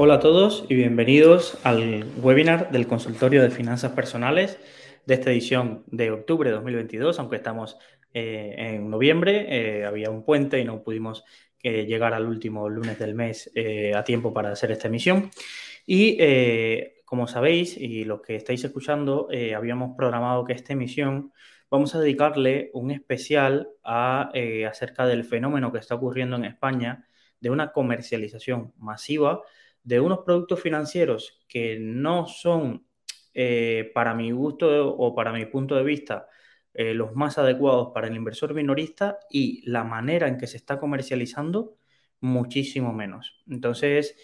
Hola a todos y bienvenidos al webinar del consultorio de finanzas personales de esta edición de octubre de 2022, aunque estamos eh, en noviembre, eh, había un puente y no pudimos eh, llegar al último lunes del mes a tiempo para hacer esta emisión. Y como sabéis, y los que estáis escuchando, habíamos programado que esta emisión vamos a dedicarle un especial a, acerca del fenómeno que está ocurriendo en España de una comercialización masiva de unos productos financieros que no son, eh, para mi gusto o para mi punto de vista, eh, los más adecuados para el inversor minorista y la manera en que se está comercializando, muchísimo menos. Entonces,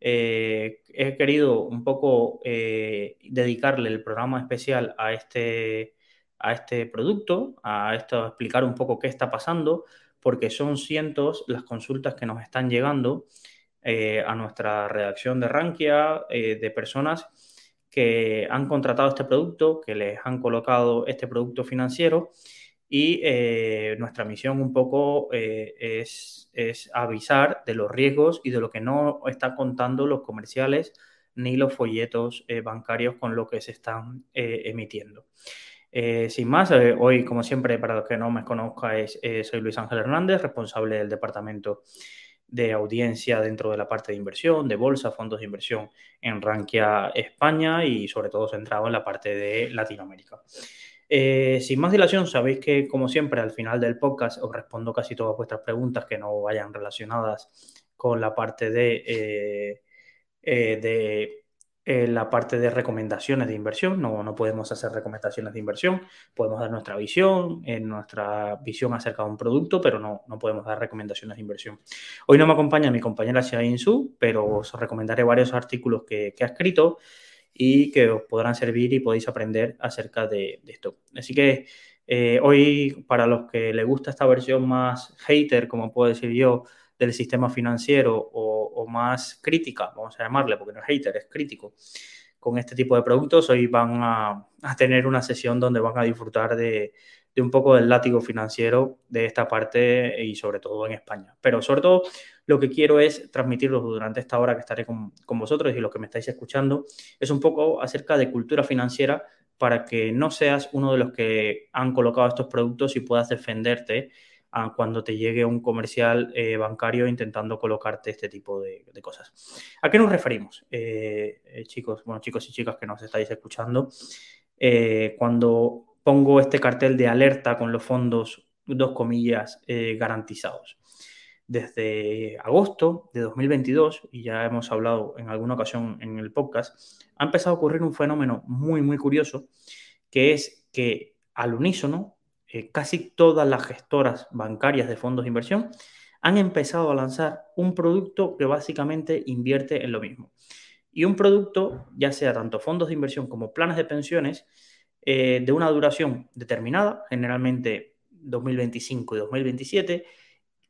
eh, he querido un poco dedicarle el programa especial a este, a este producto, a esto, a explicar un poco qué está pasando, porque son cientos las consultas que nos están llegando eh, a nuestra redacción de Rankia eh, de personas que han contratado este producto, que les han colocado este producto financiero y eh, nuestra misión un poco es, es, avisar de los riesgos y de lo que no están contando los comerciales ni los folletos bancarios con lo que se están emitiendo. sin más, hoy, como siempre, para los que no me conozcáis, soy Luis Ángel Hernández, responsable del departamento de audiencia dentro de la parte de inversión, de bolsa, fondos de inversión en Rankia España y sobre todo centrado en la parte de Latinoamérica. Eh, sin más dilación, sabéis que como siempre al final del podcast os respondo casi todas vuestras preguntas que no vayan relacionadas con la parte de, eh, eh, de en la parte de recomendaciones de inversión. No, no podemos hacer recomendaciones de inversión, podemos dar nuestra visión, en nuestra visión acerca de un producto, pero no, no podemos dar recomendaciones de inversión. Hoy no me acompaña mi compañera Xiaoyin Su, pero os recomendaré varios artículos que, que, ha escrito y que os podrán servir y podéis aprender acerca de, de esto. Así que eh, hoy, para los que les gusta esta versión más hater, como puedo decir yo, del sistema financiero o, más crítica, vamos a llamarle, porque no es hater, es crítico, con este tipo de productos, hoy van a, tener una sesión donde van a disfrutar de, un poco del látigo financiero de esta parte y sobre todo en España. Pero sobre todo lo que quiero es transmitirlo durante esta hora que estaré con, con, vosotros y los que me estáis escuchando, es un poco acerca de cultura financiera para que no seas uno de los que han colocado estos productos y puedas defenderte cuando te llegue un comercial eh, bancario intentando colocarte este tipo de, cosas. ¿A qué nos referimos, eh, eh, chicos? Bueno, chicos y chicas que nos estáis escuchando, cuando pongo este cartel de alerta con los fondos, dos comillas, garantizados. Desde agosto de 2022, y ya hemos hablado en alguna ocasión en el podcast, ha empezado a ocurrir un fenómeno muy, muy curioso, que es que al unísono eh, casi todas las gestoras bancarias de fondos de inversión han empezado a lanzar un producto que básicamente invierte en lo mismo. Y un producto, ya sea tanto fondos de inversión como planes de pensiones, eh, de una duración determinada, generalmente 2025 y 2027,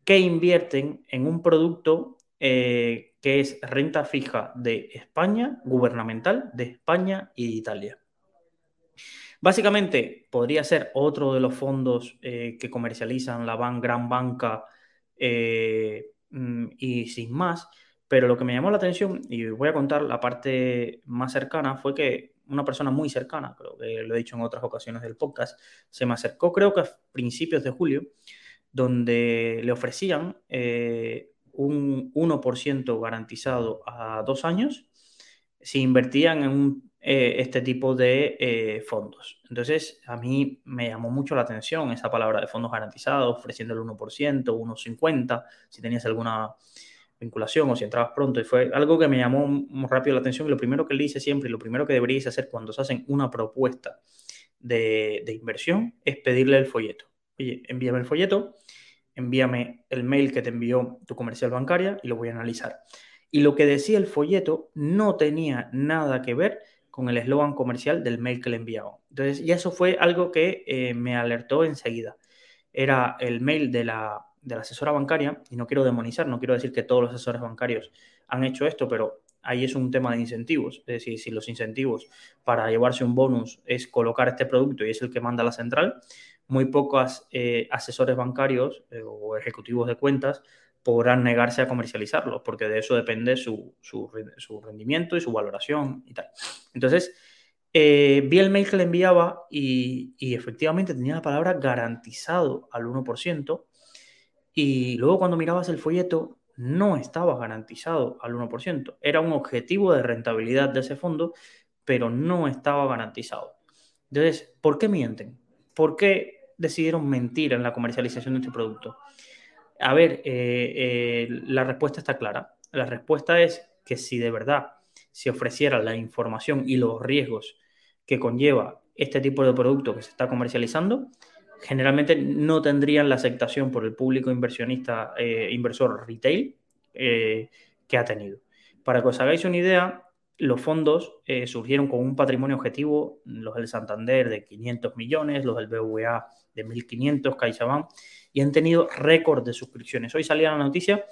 que invierten en un producto eh, que es renta fija de España, gubernamental, de España y de Italia. Básicamente, podría ser otro de los fondos eh, que comercializan la gran banca eh, mm, y sin más, pero lo que me llamó la atención, y voy a contar la parte más cercana, fue que una persona muy cercana, creo que lo he dicho en otras ocasiones del podcast, se me acercó creo que a principios de julio, donde le ofrecían eh, un 1% garantizado a dos años. Si invertían en un eh, este tipo de eh, fondos. Entonces, a mí me llamó mucho la atención esa palabra de fondos garantizados, ofreciendo el 1%, 1,50, si tenías alguna vinculación o si entrabas pronto. Y fue algo que me llamó muy rápido la atención. Y lo primero que le hice siempre y lo primero que deberíais hacer cuando se hacen una propuesta de, de inversión es pedirle el folleto. Oye, envíame el folleto, envíame el mail que te envió tu comercial bancaria y lo voy a analizar. Y lo que decía el folleto no tenía nada que ver con el eslogan comercial del mail que le enviaba. Entonces, y eso fue algo que eh, me alertó enseguida. Era el mail de la, de la asesora bancaria, y no quiero demonizar, no quiero decir que todos los asesores bancarios han hecho esto, pero ahí es un tema de incentivos. Es decir, si los incentivos para llevarse un bonus es colocar este producto y es el que manda la central, muy pocos eh, asesores bancarios eh, o ejecutivos de cuentas podrán negarse a comercializarlo, porque de eso depende su, rendimiento y su valoración y tal. Entonces, eh, vi el mail que le enviaba y, y, efectivamente tenía la palabra garantizado al 1%. Y luego cuando mirabas el folleto, no estaba garantizado al 1%. Era un objetivo de rentabilidad de ese fondo, pero no estaba garantizado. Entonces, ¿por qué mienten? ¿Por qué decidieron mentir en la comercialización de este producto? A ver, eh, eh, la respuesta está clara. La respuesta es que si de verdad se ofreciera la información y los riesgos que conlleva este tipo de producto que se está comercializando, generalmente no tendrían la aceptación por el público inversionista, eh, inversor retail eh, que ha tenido. Para que os hagáis una idea, los fondos surgieron con un patrimonio objetivo, los del Santander de 500 millones, los del BVA de 1.500, CaixaBank, y han tenido récord de suscripciones. Hoy salía la noticia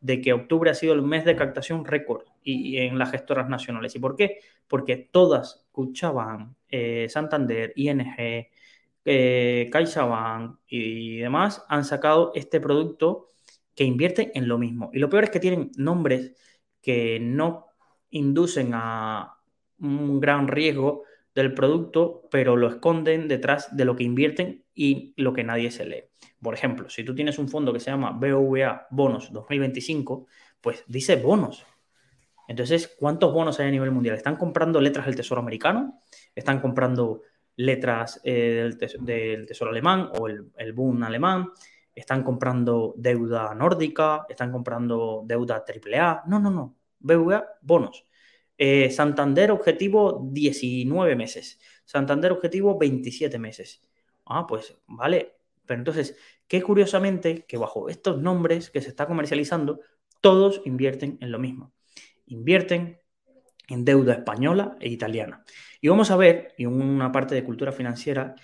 de que octubre ha sido el mes de captación récord y, en las gestoras nacionales. ¿Y por qué? Porque todas, CaixaBank, Santander, ING, eh, CaixaBank y demás han sacado este producto que invierte en lo mismo. Y lo peor es que tienen nombres que no inducen a un gran riesgo del producto, pero lo esconden detrás de lo que invierten y lo que nadie se lee. Por ejemplo, si tú tienes un fondo que se llama BVA Bonos 2025, pues dice bonos. Entonces, ¿cuántos bonos hay a nivel mundial? ¿Están comprando letras del Tesoro americano? ¿Están comprando letras eh, del, tesoro alemán o el, el alemán, están comprando deuda nórdica, están comprando deuda AAA. No, no, no. BVA, bonos. Eh, Santander objetivo 19 meses. Santander objetivo 27 meses. Ah, pues vale. Pero entonces, qué curiosamente que bajo estos nombres que se está comercializando, todos invierten en lo mismo. Invierten en deuda española e italiana. Y vamos a ver, en una parte de cultura financiera,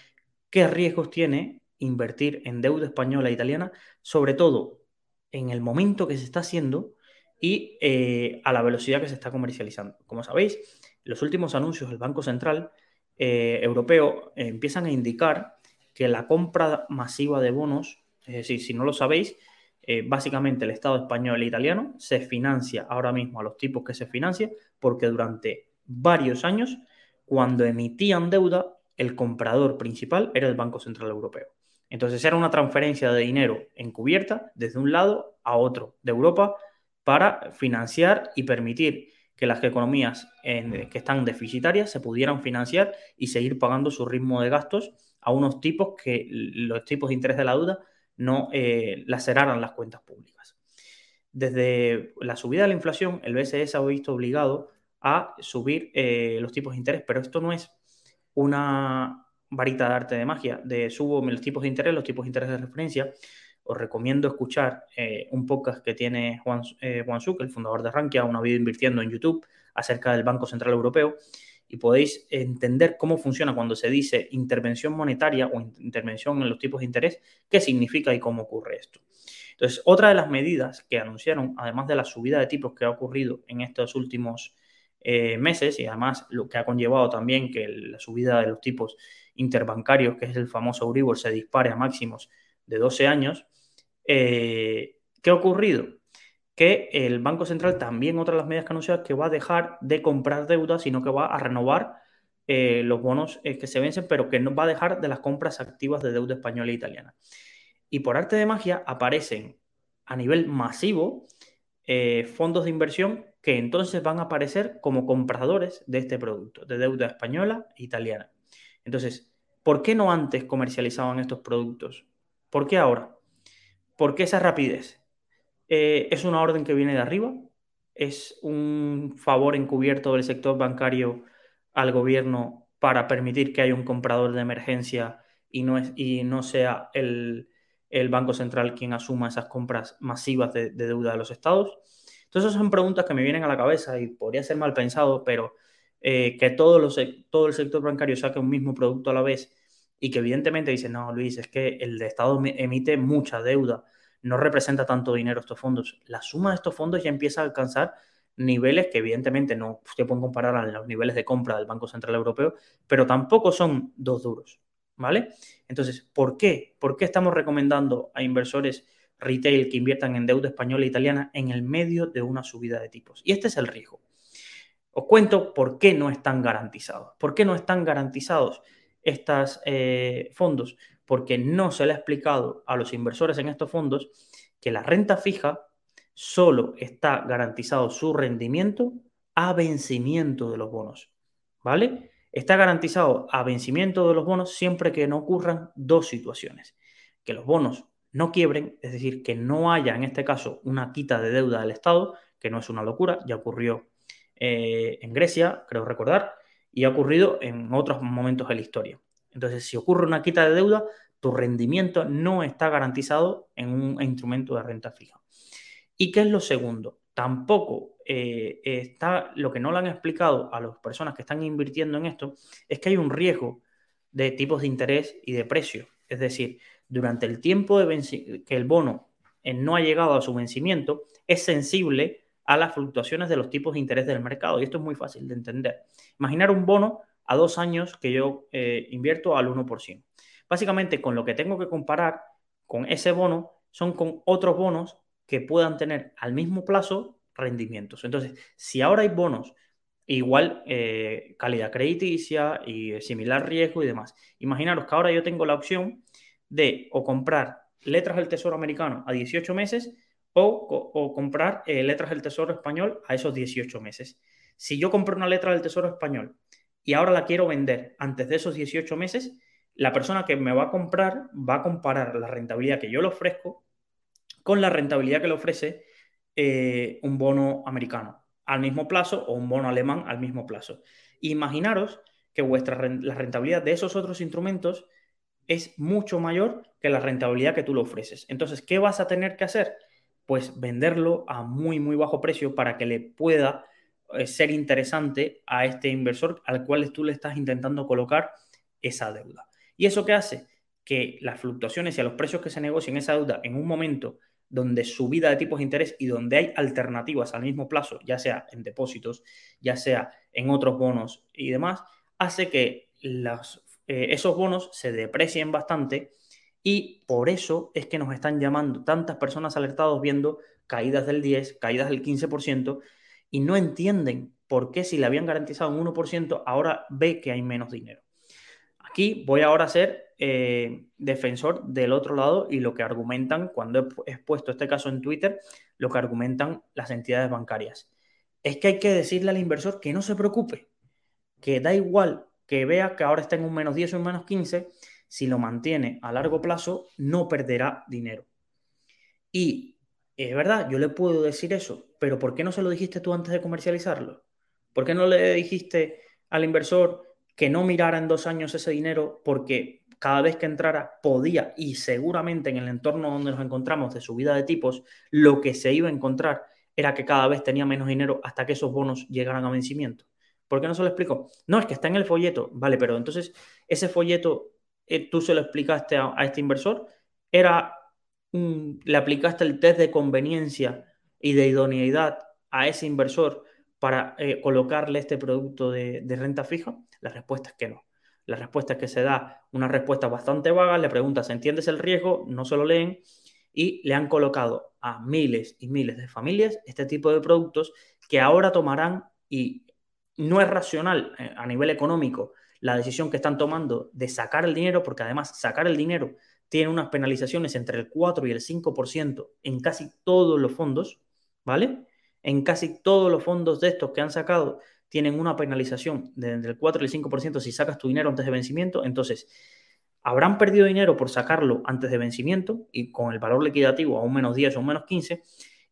qué riesgos tiene invertir en deuda española e italiana, sobre todo en el momento que se está haciendo y eh, a la velocidad que se está comercializando. Como sabéis, los últimos anuncios del Banco Central eh, Europeo eh, empiezan a indicar que la compra masiva de bonos, es decir, si no lo sabéis, básicamente el Estado español e italiano se financia ahora mismo a los tipos que se financia porque durante varios años, cuando emitían deuda, el comprador principal era el Banco Central Europeo. Entonces era una transferencia de dinero encubierta desde un lado a otro de Europa para financiar y permitir que las economías que están deficitarias se pudieran financiar y seguir pagando su ritmo de gastos a unos tipos que los tipos de interés de la deuda no eh, laceraran las cuentas públicas. Desde la subida de la inflación, el BCE se ha visto obligado a subir eh, los tipos de interés, pero esto no es una varita de arte de magia, de subo los tipos de interés, los tipos de interés de referencia. Os recomiendo escuchar eh, un podcast que tiene Juan, eh, Juan Suk, el fundador de Rankia, una video invirtiendo en YouTube acerca del Banco Central Europeo y podéis entender cómo funciona cuando se dice intervención monetaria o intervención en los tipos de interés, qué significa y cómo ocurre esto. Entonces, otra de las medidas que anunciaron, además de la subida de tipos que ha ocurrido en estos últimos eh, meses y además lo que ha conllevado también que la subida de los tipos interbancarios, que es el famoso Euribor, se dispare a máximos de 12 años, eh, ¿qué ha ocurrido? Que el Banco Central también, otra de las medidas que ha anunciado, que va a dejar de comprar deuda, sino que va a renovar eh, los bonos que se vencen, pero que no va a dejar de las compras activas de deuda española e italiana. Y por arte de magia aparecen a nivel masivo fondos de inversión que entonces van a aparecer como compradores de este producto, de deuda española e italiana. Entonces, ¿por qué no antes comercializaban estos productos? ¿Por qué ahora? ¿Por qué esa rapidez? Eh, ¿Es una orden que viene de arriba? ¿Es un favor encubierto del sector bancario al gobierno para permitir que haya un comprador de emergencia y no, es, y no sea el, Banco Central quien asuma esas compras masivas de deuda de los estados? Entonces son preguntas que me vienen a la cabeza y podría ser mal pensado, pero eh, que todo, los, todo el sector bancario saque un mismo producto a la vez y que evidentemente dicen, no, Luis, es que el Estado emite mucha deuda, no representa tanto dinero estos fondos. La suma de estos fondos ya empieza a alcanzar niveles que evidentemente no se pueden comparar a los niveles de compra del Banco Central Europeo, pero tampoco son dos duros, ¿vale? Entonces, ¿por qué? ¿Por qué estamos recomendando a inversores retail que inviertan en deuda española e italiana en el medio de una subida de tipos? Y este es el riesgo. Os cuento por qué no están garantizados. ¿Por qué no están garantizados estos eh, fondos? Porque no se le ha explicado a los inversores en estos fondos que la renta fija solo está garantizado su rendimiento a vencimiento de los bonos. ¿Vale? Está garantizado a vencimiento de los bonos siempre que no ocurran dos situaciones. Que los bonos no quiebren, es decir, que no haya en este caso una quita de deuda del Estado, que no es una locura, ya ocurrió eh, en Grecia, creo recordar, y ha ocurrido en otros momentos de la historia. Entonces, si ocurre una quita de deuda, tu rendimiento no está garantizado en un instrumento de renta fija. ¿Y qué es lo segundo? Tampoco eh, está, lo que no le han explicado a las personas que están invirtiendo en esto, es que hay un riesgo de tipos de interés y de precio. Es decir, durante el tiempo que el bono eh, no ha llegado a su vencimiento, es sensible a las fluctuaciones de los tipos de interés del mercado. Y esto es muy fácil de entender. Imaginar un bono a dos años que yo eh, invierto al 1%. Básicamente, con lo que tengo que comparar con ese bono son con otros bonos que puedan tener al mismo plazo rendimientos. Entonces, si ahora hay bonos igual eh, calidad crediticia y similar riesgo y demás, imaginaros que ahora yo tengo la opción de o comprar letras del Tesoro americano a 18 meses o, comprar eh, letras del Tesoro español a esos 18 meses. Si yo compro una letra del Tesoro español y ahora la quiero vender antes de esos 18 meses, la persona que me va a comprar va a comparar la rentabilidad que yo le ofrezco con la rentabilidad que le ofrece eh, un bono americano al mismo plazo o un bono alemán al mismo plazo. Imaginaros que vuestra, la rentabilidad de esos otros instrumentos es mucho mayor que la rentabilidad que tú le ofreces. Entonces, ¿qué vas a tener que hacer? Pues venderlo a muy, muy bajo precio para que le pueda ser interesante a este inversor al cual tú le estás intentando colocar esa deuda. ¿Y eso qué hace? Que las fluctuaciones y a los precios que se negocian esa deuda en un momento donde subida de tipos de interés y donde hay alternativas al mismo plazo, ya sea en depósitos, ya sea en otros bonos y demás, hace que eh, esos bonos se deprecien bastante y por eso es que nos están llamando tantas personas alertados viendo caídas del 10, caídas del 15% y no entienden por qué si le habían garantizado un 1%, ahora ve que hay menos dinero. Aquí voy ahora a ser eh, defensor del otro lado y lo que argumentan, cuando he expuesto este caso en Twitter, lo que argumentan las entidades bancarias. Es que hay que decirle al inversor que no se preocupe, que da igual que vea que ahora está en un menos 10 o un menos 15, si lo mantiene a largo plazo, no perderá dinero. Y es verdad, yo le puedo decir eso, pero ¿por qué no se lo dijiste tú antes de comercializarlo? ¿Por qué no le dijiste al inversor que no mirara en dos años ese dinero porque cada vez que entrara podía y seguramente en el entorno donde nos encontramos de subida de tipos, lo que se iba a encontrar era que cada vez tenía menos dinero hasta que esos bonos llegaran a vencimiento. ¿Por qué no se lo explico? No, es que está en el folleto. Vale, pero entonces ese folleto eh, tú se lo explicaste a, este inversor. Era le aplicaste el test de conveniencia y de idoneidad a ese inversor para eh, colocarle este producto de renta fija. La respuesta es que no. La respuesta es que se da una respuesta bastante vaga, le preguntas, ¿entiendes el riesgo? No se lo leen y le han colocado a miles y miles de familias este tipo de productos que ahora tomarán y no es racional eh, a nivel económico la decisión que están tomando de sacar el dinero, porque además sacar el dinero tiene unas penalizaciones entre el 4 y el 5% en casi todos los fondos, ¿vale? En casi todos los fondos de estos que han sacado tienen una penalización de entre el 4 y el 5% si sacas tu dinero antes de vencimiento. Entonces, habrán perdido dinero por sacarlo antes de vencimiento y con el valor liquidativo a un menos 10 o un menos 15,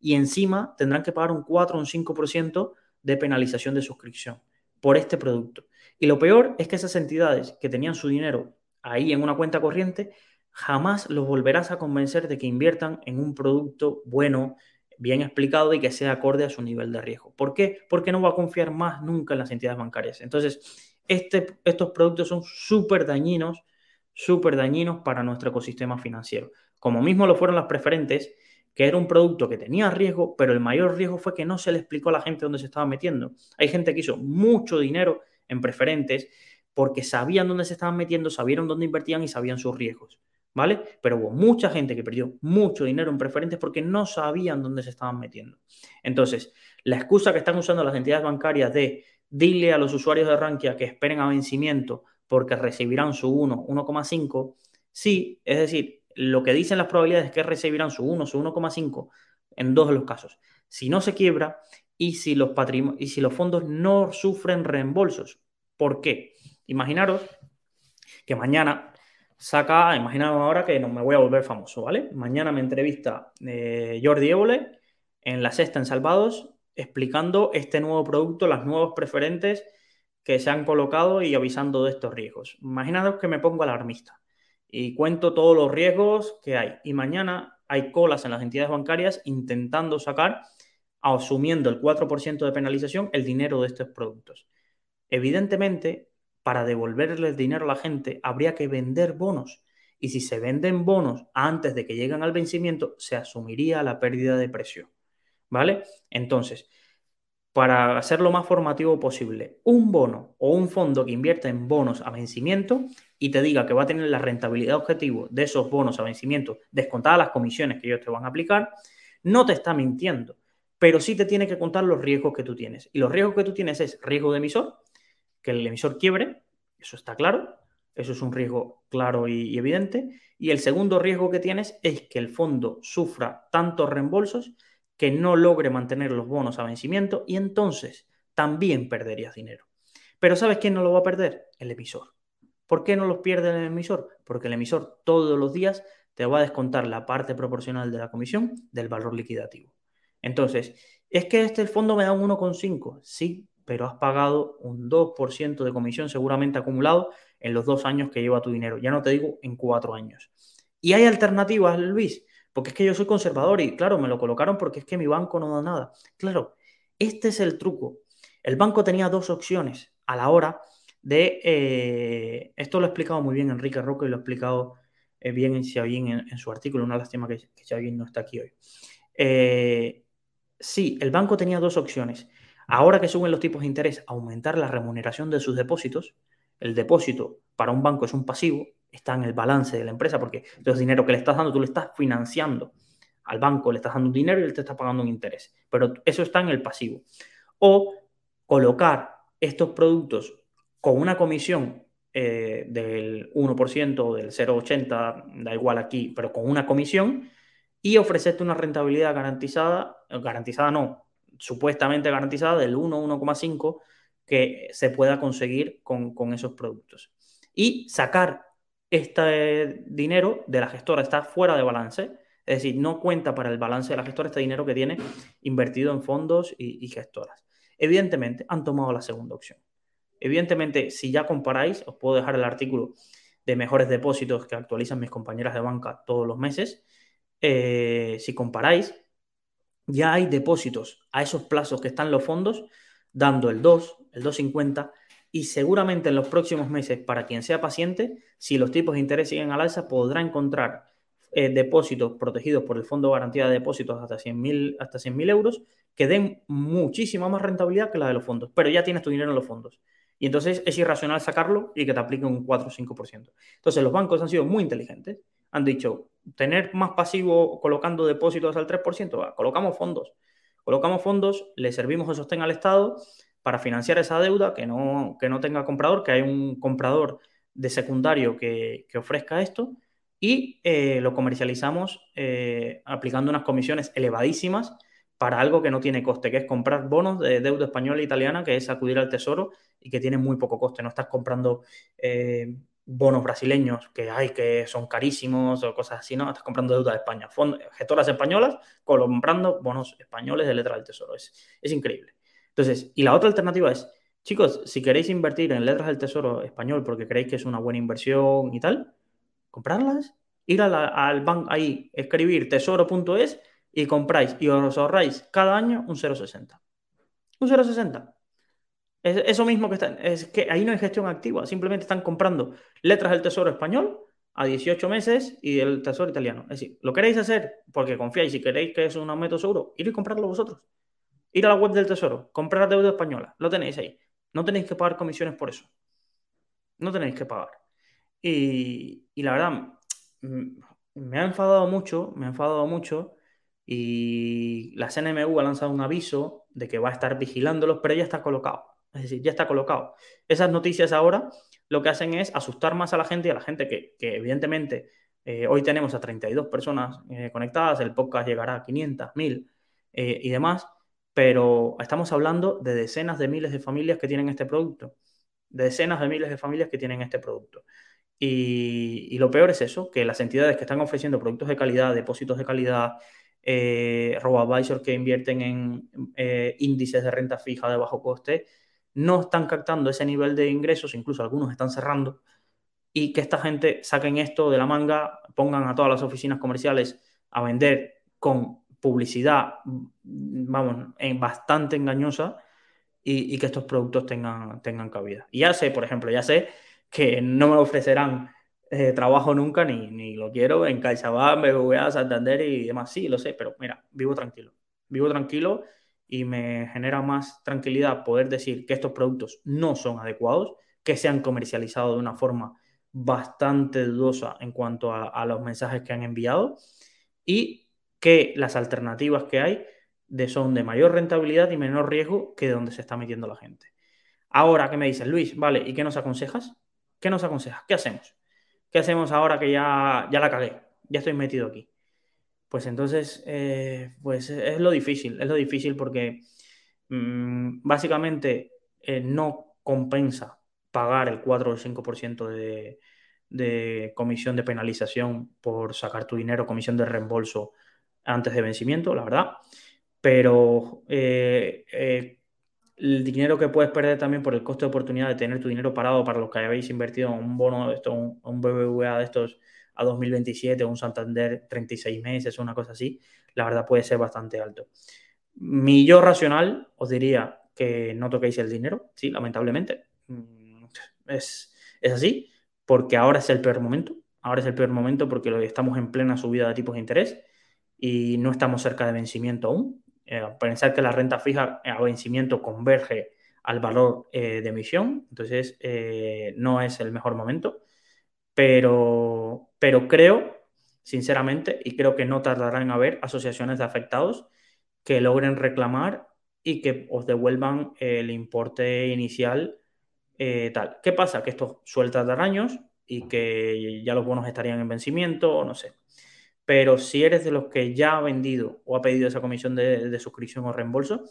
y encima tendrán que pagar un 4 o un 5% de penalización de suscripción por este producto. Y lo peor es que esas entidades que tenían su dinero ahí en una cuenta corriente, jamás los volverás a convencer de que inviertan en un producto bueno, bien explicado y que sea acorde a su nivel de riesgo. ¿Por qué? Porque no va a confiar más nunca en las entidades bancarias. Entonces, este, estos productos son súper dañinos, súper dañinos para nuestro ecosistema financiero. Como mismo lo fueron las preferentes, que era un producto que tenía riesgo, pero el mayor riesgo fue que no se le explicó a la gente dónde se estaba metiendo. Hay gente que hizo mucho dinero en preferentes porque sabían dónde se estaban metiendo, sabían dónde invertían y sabían sus riesgos. ¿Vale? Pero hubo mucha gente que perdió mucho dinero en preferentes porque no sabían dónde se estaban metiendo. Entonces, la excusa que están usando las entidades bancarias de dile a los usuarios de Rankia que esperen a vencimiento porque recibirán su 1, 1,5, sí, es decir, lo que dicen las probabilidades es que recibirán su 1, su 1,5 en dos de los casos. Si no se quiebra y si los, y si los fondos no sufren reembolsos. ¿Por qué? Imaginaros que mañana saca, imaginaros ahora que no me voy a volver famoso, ¿vale? Mañana me entrevista eh, Jordi Évole en la sexta en Salvados explicando este nuevo producto, las nuevas preferentes que se han colocado y avisando de estos riesgos. Imaginaros que me pongo alarmista y cuento todos los riesgos que hay. Y mañana hay colas en las entidades bancarias intentando sacar, asumiendo el 4% de penalización, el dinero de estos productos. Evidentemente, para devolverle el dinero a la gente, habría que vender bonos. Y si se venden bonos antes de que lleguen al vencimiento, se asumiría la pérdida de precio. ¿Vale? Entonces, para hacer lo más formativo posible, un bono o un fondo que invierta en bonos a vencimiento y te diga que va a tener la rentabilidad objetivo de esos bonos a vencimiento, descontadas las comisiones que ellos te van a aplicar, no te está mintiendo, pero sí te tiene que contar los riesgos que tú tienes. Y los riesgos que tú tienes es riesgo de emisor, que el emisor quiebre, eso está claro, eso es un riesgo claro y, evidente. Y el segundo riesgo que tienes es que el fondo sufra tantos reembolsos que no logre mantener los bonos a vencimiento y entonces también perderías dinero. Pero ¿sabes quién no lo va a perder? El emisor. ¿Por qué no los pierde el emisor? Porque el emisor todos los días te va a descontar la parte proporcional de la comisión del valor liquidativo. Entonces, ¿es que este fondo me da un 1,5? Sí, pero has pagado un 2% de comisión seguramente acumulado en los dos años que lleva tu dinero. Ya no te digo en cuatro años. ¿Y hay alternativas, Luis? Porque es que yo soy conservador y claro, me lo colocaron porque es que mi banco no da nada. Claro, este es el truco. El banco tenía dos opciones a la hora de... Eh, esto lo ha explicado muy bien Enrique Roca y lo ha explicado eh, bien en en, su artículo. Una lástima que, que no está aquí hoy. Eh, sí, el banco tenía dos opciones. Ahora que suben los tipos de interés, aumentar la remuneración de sus depósitos. El depósito para un banco es un pasivo, está en el balance de la empresa porque el dinero que le estás dando, tú le estás financiando al banco, le estás dando un dinero y él te está pagando un interés. Pero eso está en el pasivo. O colocar estos productos con una comisión eh, del 1% o del 0,80, da igual aquí, pero con una comisión y ofrecerte una rentabilidad garantizada, garantizada no, supuestamente garantizada del 1, 1,5 que se pueda conseguir con, esos productos. Y sacar este dinero de la gestora está fuera de balance, es decir, no cuenta para el balance de la gestora este dinero que tiene invertido en fondos y, y gestoras. Evidentemente, han tomado la segunda opción. Evidentemente, si ya comparáis, os puedo dejar el artículo de mejores depósitos que actualizan mis compañeras de banca todos los meses. Eh, si comparáis, ya hay depósitos a esos plazos que están los fondos dando el 2, el 2,50 y seguramente en los próximos meses, para quien sea paciente, si los tipos de interés siguen al alza, podrá encontrar eh, depósitos protegidos por el Fondo de Garantía de Depósitos hasta 100.000 hasta 100 euros que den muchísima más rentabilidad que la de los fondos, pero ya tienes tu dinero en los fondos. Y entonces es irracional sacarlo y que te aplique un 4 o 5%. Entonces los bancos han sido muy inteligentes han dicho, tener más pasivo colocando depósitos al 3%, colocamos fondos. Colocamos fondos, le servimos de sostén al Estado para financiar esa deuda, que no, que no tenga comprador, que hay un comprador de secundario que, ofrezca esto y eh, lo comercializamos eh, aplicando unas comisiones elevadísimas para algo que no tiene coste, que es comprar bonos de deuda española e italiana, que es acudir al tesoro y que tiene muy poco coste. No estás comprando eh, bonos brasileños que hay que son carísimos o cosas así, ¿no? Estás comprando deuda de España. gestoras españolas comprando bonos españoles de letras del tesoro. Es, es increíble. Entonces, y la otra alternativa es, chicos, si queréis invertir en letras del tesoro español porque creéis que es una buena inversión y tal, comprarlas, ir al banco ahí, escribir tesoro.es, y compráis y os ahorráis cada año un 0,60. Un 0,60. Es eso mismo que están, es que ahí no hay gestión activa, simplemente están comprando letras del Tesoro español a 18 meses y del Tesoro italiano. Es decir, lo queréis hacer porque confiáis y queréis que es un aumento seguro, ir y comprarlo vosotros. Ir a la web del Tesoro, comprar deuda española, lo tenéis ahí. No tenéis que pagar comisiones por eso. No tenéis que pagar. Y, y la verdad, mm, me ha enfadado mucho, me ha enfadado mucho y la CNMU ha lanzado un aviso de que va a estar vigilándolos, pero ya está colocado. Es decir, ya está colocado. Esas noticias ahora lo que hacen es asustar más a la gente y a la gente que, evidentemente eh, hoy tenemos a 32 personas eh, conectadas, el podcast llegará a 500, 1000 eh, y demás, pero estamos hablando de decenas de miles de familias que tienen este producto, de decenas de miles de familias que tienen este producto. Y, lo peor es eso, que las entidades que están ofreciendo productos de calidad, depósitos de calidad, eh, robo-advisor que invierten en índices de renta fija de bajo coste, no están captando ese nivel de ingresos, incluso algunos están cerrando, y que esta gente saquen esto de la manga, pongan a todas las oficinas comerciales a vender con publicidad, vamos, en bastante engañosa, y, que estos productos tengan, tengan cabida. Y ya sé, por ejemplo, ya sé que no me ofrecerán eh, trabajo nunca, ni, ni, lo quiero en CaixaBank, BBVA, Santander y demás. Sí, lo sé, pero mira, vivo tranquilo. Vivo tranquilo y me genera más tranquilidad poder decir que estos productos no son adecuados, que se han comercializado de una forma bastante dudosa en cuanto a, los mensajes que han enviado y que las alternativas que hay de, son de mayor rentabilidad y menor riesgo que de donde se está metiendo la gente. Ahora, ¿qué me dices, Luis? Vale, ¿y qué nos aconsejas? ¿Qué nos aconsejas? ¿Qué hacemos? ¿Qué hacemos ahora que ya, ya la cagué? Ya estoy metido aquí. Pues entonces, eh, pues es lo difícil, es lo difícil porque mm, básicamente eh, no compensa pagar el 4 o el 5% de, de comisión de penalización por sacar tu dinero, comisión de reembolso antes de vencimiento, la verdad. Pero eh, el dinero que puedes perder también por el costo de oportunidad de tener tu dinero parado para los que habéis invertido en un bono de un BBVA de estos a 2027 o un Santander 36 meses una cosa así, la verdad puede ser bastante alto. Mi yo racional os diría que no toquéis el dinero, sí, lamentablemente. Mm, es, es así, porque ahora es el peor momento. Ahora es el peor momento porque estamos en plena subida de tipos de interés y no estamos cerca de vencimiento aún. Eh, pensar que la renta fija a vencimiento converge al valor eh, de emisión, entonces eh, no es el mejor momento, pero, pero creo, sinceramente, y creo que no tardará en haber asociaciones de afectados que logren reclamar y que os devuelvan el importe inicial tal. ¿Qué pasa? Que esto suelta de años y que ya los bonos estarían en vencimiento, o no sé. Pero si eres de los que ya ha vendido o ha pedido esa comisión de, suscripción o reembolso,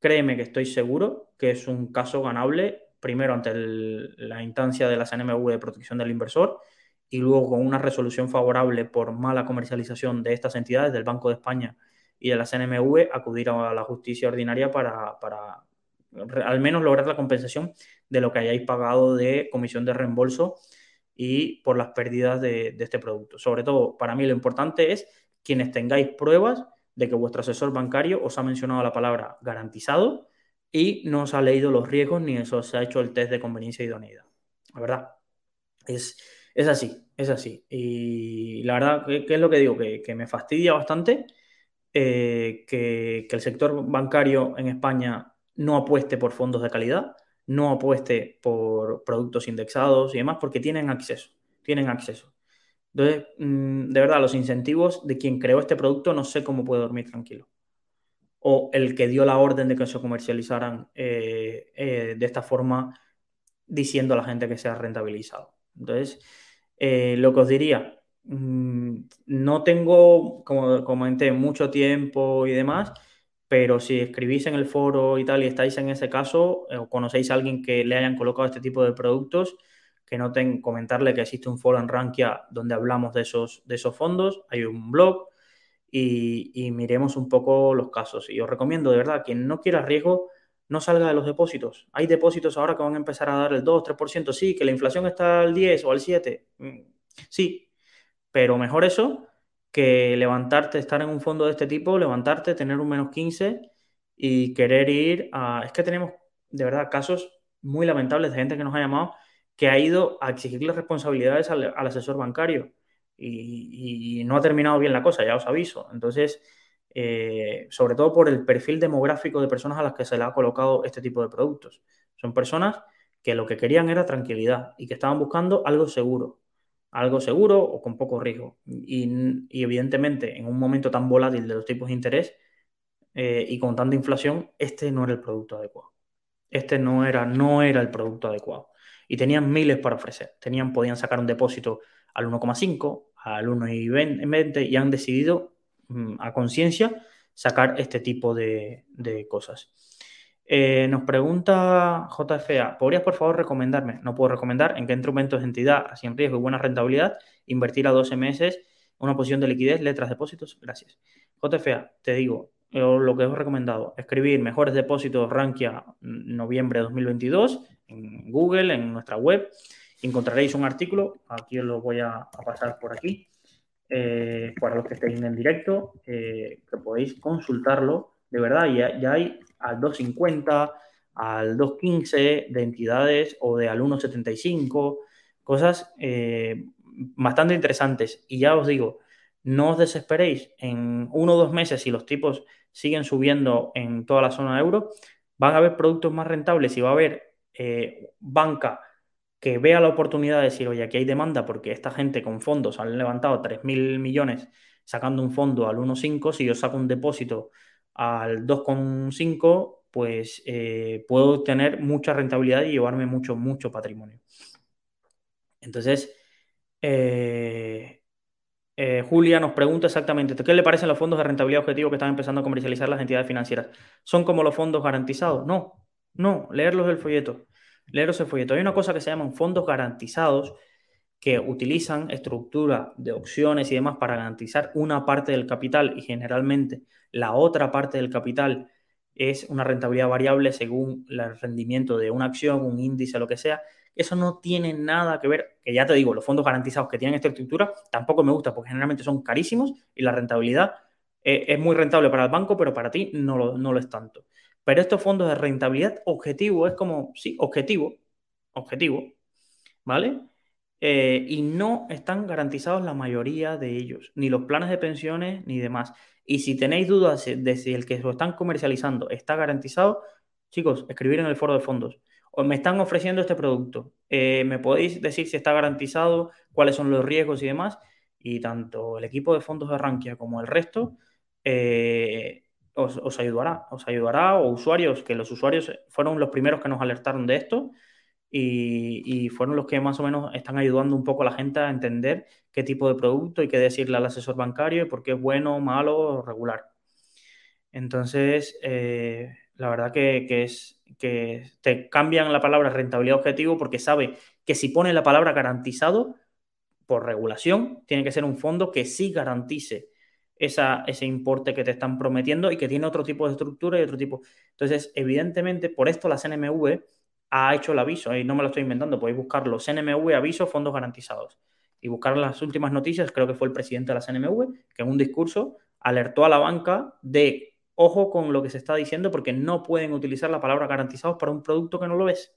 créeme que estoy seguro que es un caso ganable, primero ante la instancia de la CNMV de protección del inversor y luego con una resolución favorable por mala comercialización de estas entidades, del Banco de España y de la CNMV, acudir a la justicia ordinaria para, para al menos lograr la compensación de lo que hayáis pagado de comisión de reembolso y por las pérdidas de, este producto. Sobre todo, para mí lo importante es quienes tengáis pruebas de que vuestro asesor bancario os ha mencionado la palabra garantizado y no os ha leído los riesgos ni eso se ha hecho el test de conveniencia y idoneidad. La verdad, es, es así, es así. Y la verdad, ¿qué, es lo que digo? Que, me fastidia bastante eh, que, el sector bancario en España no apueste por fondos de calidad no apueste por productos indexados y demás porque tienen acceso, tienen acceso. Entonces, mm, de verdad, los incentivos de quien creó este producto no sé cómo puede dormir tranquilo. O el que dio la orden de que se comercializaran eh, eh, de esta forma diciendo a la gente que se ha rentabilizado. Entonces, eh, lo que os diría, mm, no tengo, como comenté, mucho tiempo y demás, pero si escribís en el foro y tal y estáis en ese caso eh, o conocéis a alguien que le hayan colocado este tipo de productos, que noten comentarle que existe un foro en Rankia donde hablamos de esos, de esos fondos, hay un blog y, miremos un poco los casos. Y os recomiendo, de verdad, quien no quiera riesgo, no salga de los depósitos. Hay depósitos ahora que van a empezar a dar el 2, 3%, sí, que la inflación está al 10 o al 7, mm, sí, pero mejor eso que levantarte, estar en un fondo de este tipo, levantarte, tener un menos 15 y querer ir a... Es que tenemos, de verdad, casos muy lamentables de gente que nos ha llamado que ha ido a exigirle responsabilidades al, asesor bancario y, no ha terminado bien la cosa, ya os aviso. Entonces, eh, sobre todo por el perfil demográfico de personas a las que se le ha colocado este tipo de productos. Son personas que lo que querían era tranquilidad y que estaban buscando algo seguro, algo seguro o con poco riesgo. Y, evidentemente, en un momento tan volátil de los tipos de interés eh, y con tanta inflación, este no era el producto adecuado. Este no era, no era el producto adecuado. Y tenían miles para ofrecer. Tenían, podían sacar un depósito al 1,5, al 1,20 y han decidido a conciencia sacar este tipo de, cosas. Eh, nos pregunta JFA, ¿podrías por favor recomendarme? No puedo recomendar en qué instrumentos de entidad, así en riesgo y buena rentabilidad, invertir a 12 meses una posición de liquidez, letras, depósitos. Gracias. JFA, te digo, lo que os he recomendado, escribir mejores depósitos Rankia noviembre de 2022 en Google, en nuestra web. Encontraréis un artículo, aquí os lo voy a, pasar por aquí, eh, para los que estéis en directo, eh, que podéis consultarlo. De verdad, ya, ya hay al 250, al 215 de entidades o de al 175, cosas eh, bastante interesantes. Y ya os digo, no os desesperéis, en uno o dos meses, si los tipos siguen subiendo en toda la zona de euro, van a haber productos más rentables y va a haber banca que vea la oportunidad de decir, oye, aquí hay demanda porque esta gente con fondos han levantado 3.000 millones sacando un fondo al 1,5, si yo saco un depósito al 2,5, pues eh, puedo tener mucha rentabilidad y llevarme mucho, mucho patrimonio. Entonces, eh, eh, Julia nos pregunta exactamente, ¿qué le parecen los fondos de rentabilidad objetivo que están empezando a comercializar las entidades financieras? ¿Son como los fondos garantizados? No, no, leerlos del folleto. Leeros el folleto. Hay una cosa que se llaman fondos garantizados que utilizan estructura de opciones y demás para garantizar una parte del capital y generalmente la otra parte del capital es una rentabilidad variable según el rendimiento de una acción, un índice, lo que sea, eso no tiene nada que ver, que ya te digo, los fondos garantizados que tienen esta estructura tampoco me gusta porque generalmente son carísimos y la rentabilidad eh, es muy rentable para el banco, pero para ti no lo, no lo es tanto. Pero estos fondos de rentabilidad objetivo es como, sí, objetivo, objetivo, ¿vale? Eh, y no están garantizados la mayoría de ellos, ni los planes de pensiones ni demás. Y si tenéis dudas de si el que lo están comercializando está garantizado, chicos, escribir en el foro de fondos me están ofreciendo este producto. Eh, ¿Me podéis decir si está garantizado, cuáles son los riesgos y demás? Y tanto el equipo de fondos de Rankia como el resto eh, os, ayudará, os ayudará, o usuarios, que los usuarios fueron los primeros que nos alertaron de esto y, y, fueron los que más o menos están ayudando un poco a la gente a entender qué tipo de producto y qué decirle al asesor bancario y por qué es bueno, malo o regular. Entonces, eh, la verdad que, es que te cambian la palabra rentabilidad objetivo porque sabe que si pone la palabra garantizado, por regulación, tiene que ser un fondo que sí garantice ese importe que te están prometiendo y que tiene otro tipo de estructura y otro tipo. Entonces, evidentemente, por esto la CNMV ha hecho el aviso, y no me lo estoy inventando, podéis buscarlo, CNMV aviso fondos garantizados. Y buscar las últimas noticias, creo que fue el presidente de la CNMV, que en un discurso alertó a la banca de ojo con lo que se está diciendo porque no pueden utilizar la palabra garantizados para un producto que no lo es.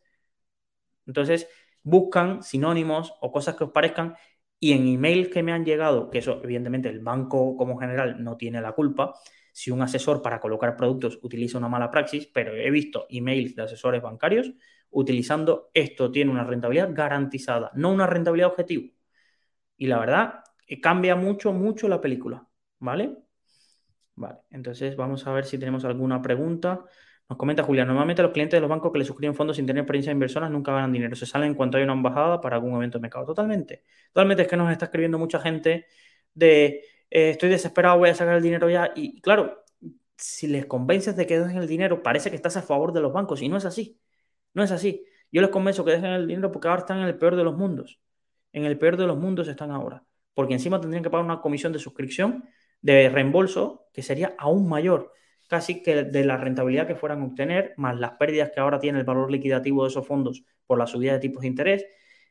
Entonces, buscan sinónimos o cosas que os parezcan y en emails que me han llegado, que eso evidentemente el banco como general no tiene la culpa, si un asesor para colocar productos utiliza una mala praxis, pero he visto emails de asesores bancarios utilizando esto tiene una rentabilidad garantizada, no una rentabilidad objetivo. Y la verdad, cambia mucho, mucho la película, ¿vale? Vale, entonces vamos a ver si tenemos alguna pregunta. Nos comenta Julia, normalmente los clientes de los bancos que le suscriben fondos sin tener experiencia inversora nunca ganan dinero, se salen en cuanto hay una embajada para algún evento de mercado. Totalmente. Totalmente es que nos está escribiendo mucha gente de eh, estoy desesperado, voy a sacar el dinero ya. Y claro, si les convences de que dejen el dinero, parece que estás a favor de los bancos y no es así. No es así. Yo les convenzo que dejen el dinero porque ahora están en el peor de los mundos. En el peor de los mundos están ahora. Porque encima tendrían que pagar una comisión de suscripción de reembolso que sería aún mayor, casi que de la rentabilidad que fueran a obtener, más las pérdidas que ahora tiene el valor liquidativo de esos fondos por la subida de tipos de interés.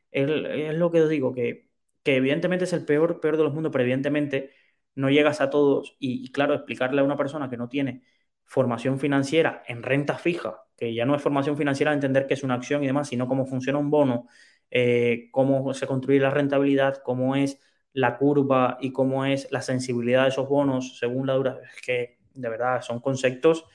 Es, lo que os digo, que, evidentemente es el peor, peor de los mundos, pero evidentemente no llegas a todos y, claro, explicarle a una persona que no tiene formación financiera en renta fija, que ya no es formación financiera entender qué es una acción y demás, sino cómo funciona un bono, eh, cómo se construye la rentabilidad, cómo es la curva y cómo es la sensibilidad de esos bonos según la duración. Que, de verdad, son conceptos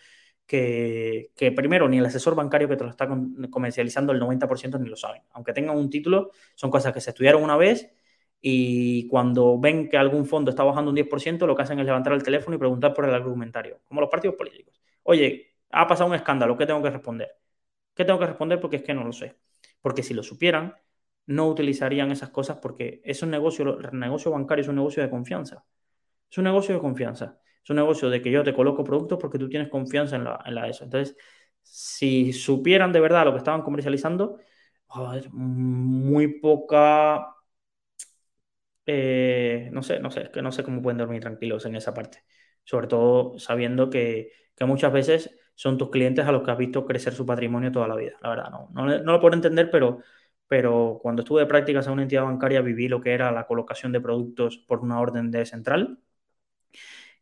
que, primero ni el asesor bancario que te lo está comercializando el 90% ni lo saben. Aunque tengan un título, son cosas que se estudiaron una vez y cuando ven que algún fondo está bajando un 10%, lo que hacen es levantar el teléfono y preguntar por el argumentario, como los partidos políticos. Oye, ha pasado un escándalo, ¿qué tengo que responder? ¿Qué tengo que responder? Porque es que no lo sé. Porque si lo supieran, no utilizarían esas cosas porque es un negocio, negocio bancario es un negocio de confianza. Es un negocio de confianza. Es un negocio de que yo te coloco productos porque tú tienes confianza en la, en la ESO. Entonces, si supieran de verdad lo que estaban comercializando, muy poca. Eh, no sé, no sé, es que no sé cómo pueden dormir tranquilos en esa parte. Sobre todo sabiendo que, muchas veces son tus clientes a los que has visto crecer su patrimonio toda la vida. La verdad, no, no, no lo puedo entender, pero, pero cuando estuve de prácticas en una entidad bancaria viví lo que era la colocación de productos por una orden de central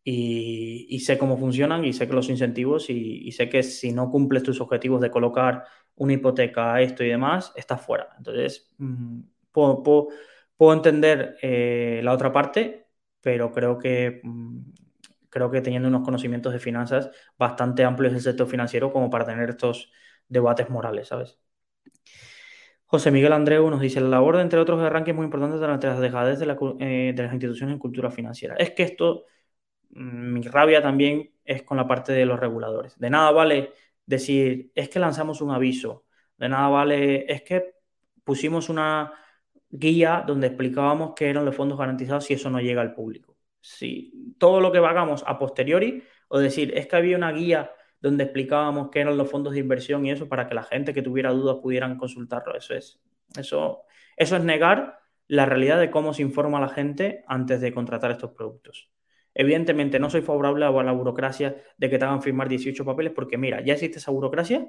y, sé cómo funcionan y sé que los incentivos y, sé que si no cumples tus objetivos de colocar una hipoteca, esto y demás, estás fuera. Entonces, mm, puedo, entender eh, la otra parte, pero creo que, mm, creo que teniendo unos conocimientos de finanzas bastante amplios del sector financiero como para tener estos debates morales, ¿sabes? José Miguel Andreu nos dice, la labor, entre otros, de muy importante durante las dejadez de, eh, de las instituciones en cultura financiera. Es que esto mi rabia también es con la parte de los reguladores. De nada vale decir, es que lanzamos un aviso, de nada vale, es que pusimos una guía donde explicábamos qué eran los fondos garantizados si eso no llega al público. Si todo lo que hagamos a posteriori, o decir, es que había una guía donde explicábamos qué eran los fondos de inversión y eso para que la gente que tuviera dudas pudieran consultarlo. Eso es, eso, eso es negar la realidad de cómo se informa a la gente antes de contratar estos productos. Evidentemente no soy favorable a la burocracia de que te hagan firmar 18 papeles porque mira, ya existe esa burocracia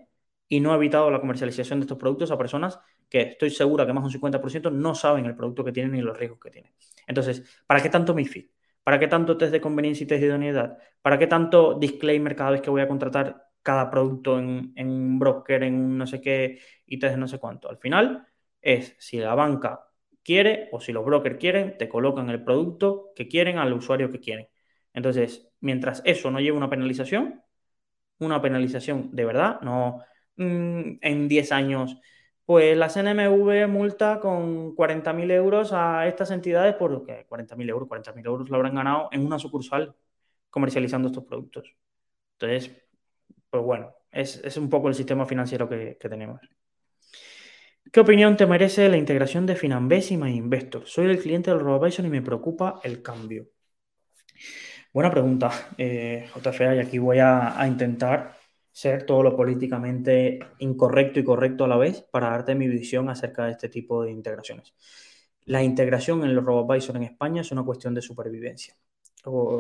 y no ha evitado la comercialización de estos productos a personas que estoy segura que más de un 50% no saben el producto que tienen ni los riesgos que tienen. Entonces, ¿para qué tanto MIFID? ¿Para qué tanto test de conveniencia y test de idoneidad? ¿Para qué tanto disclaimer cada vez que voy a contratar cada producto en, en un broker, en un no sé qué y test de no sé cuánto? Al final es si la banca quiere o si los brokers quieren, te colocan el producto que quieren al usuario que quieren. Entonces, mientras eso no lleve una penalización, una penalización de verdad, no mm, en 10 años, pues la CNMV multa con 40.000 euros a estas entidades por 40.000 euros, 40.000 euros lo habrán ganado en una sucursal comercializando estos productos. Entonces, pues bueno, es, un poco el sistema financiero que, tenemos. ¿Qué opinión te merece la integración de Finambés y MyInvestor? Soy el cliente del RoboAdvisor y me preocupa el cambio. Buena pregunta, eh, JFA, y aquí voy a, intentar ser todo lo políticamente incorrecto y correcto a la vez para darte mi visión acerca de este tipo de integraciones. La integración en los RoboAdvisor en España es una cuestión de supervivencia.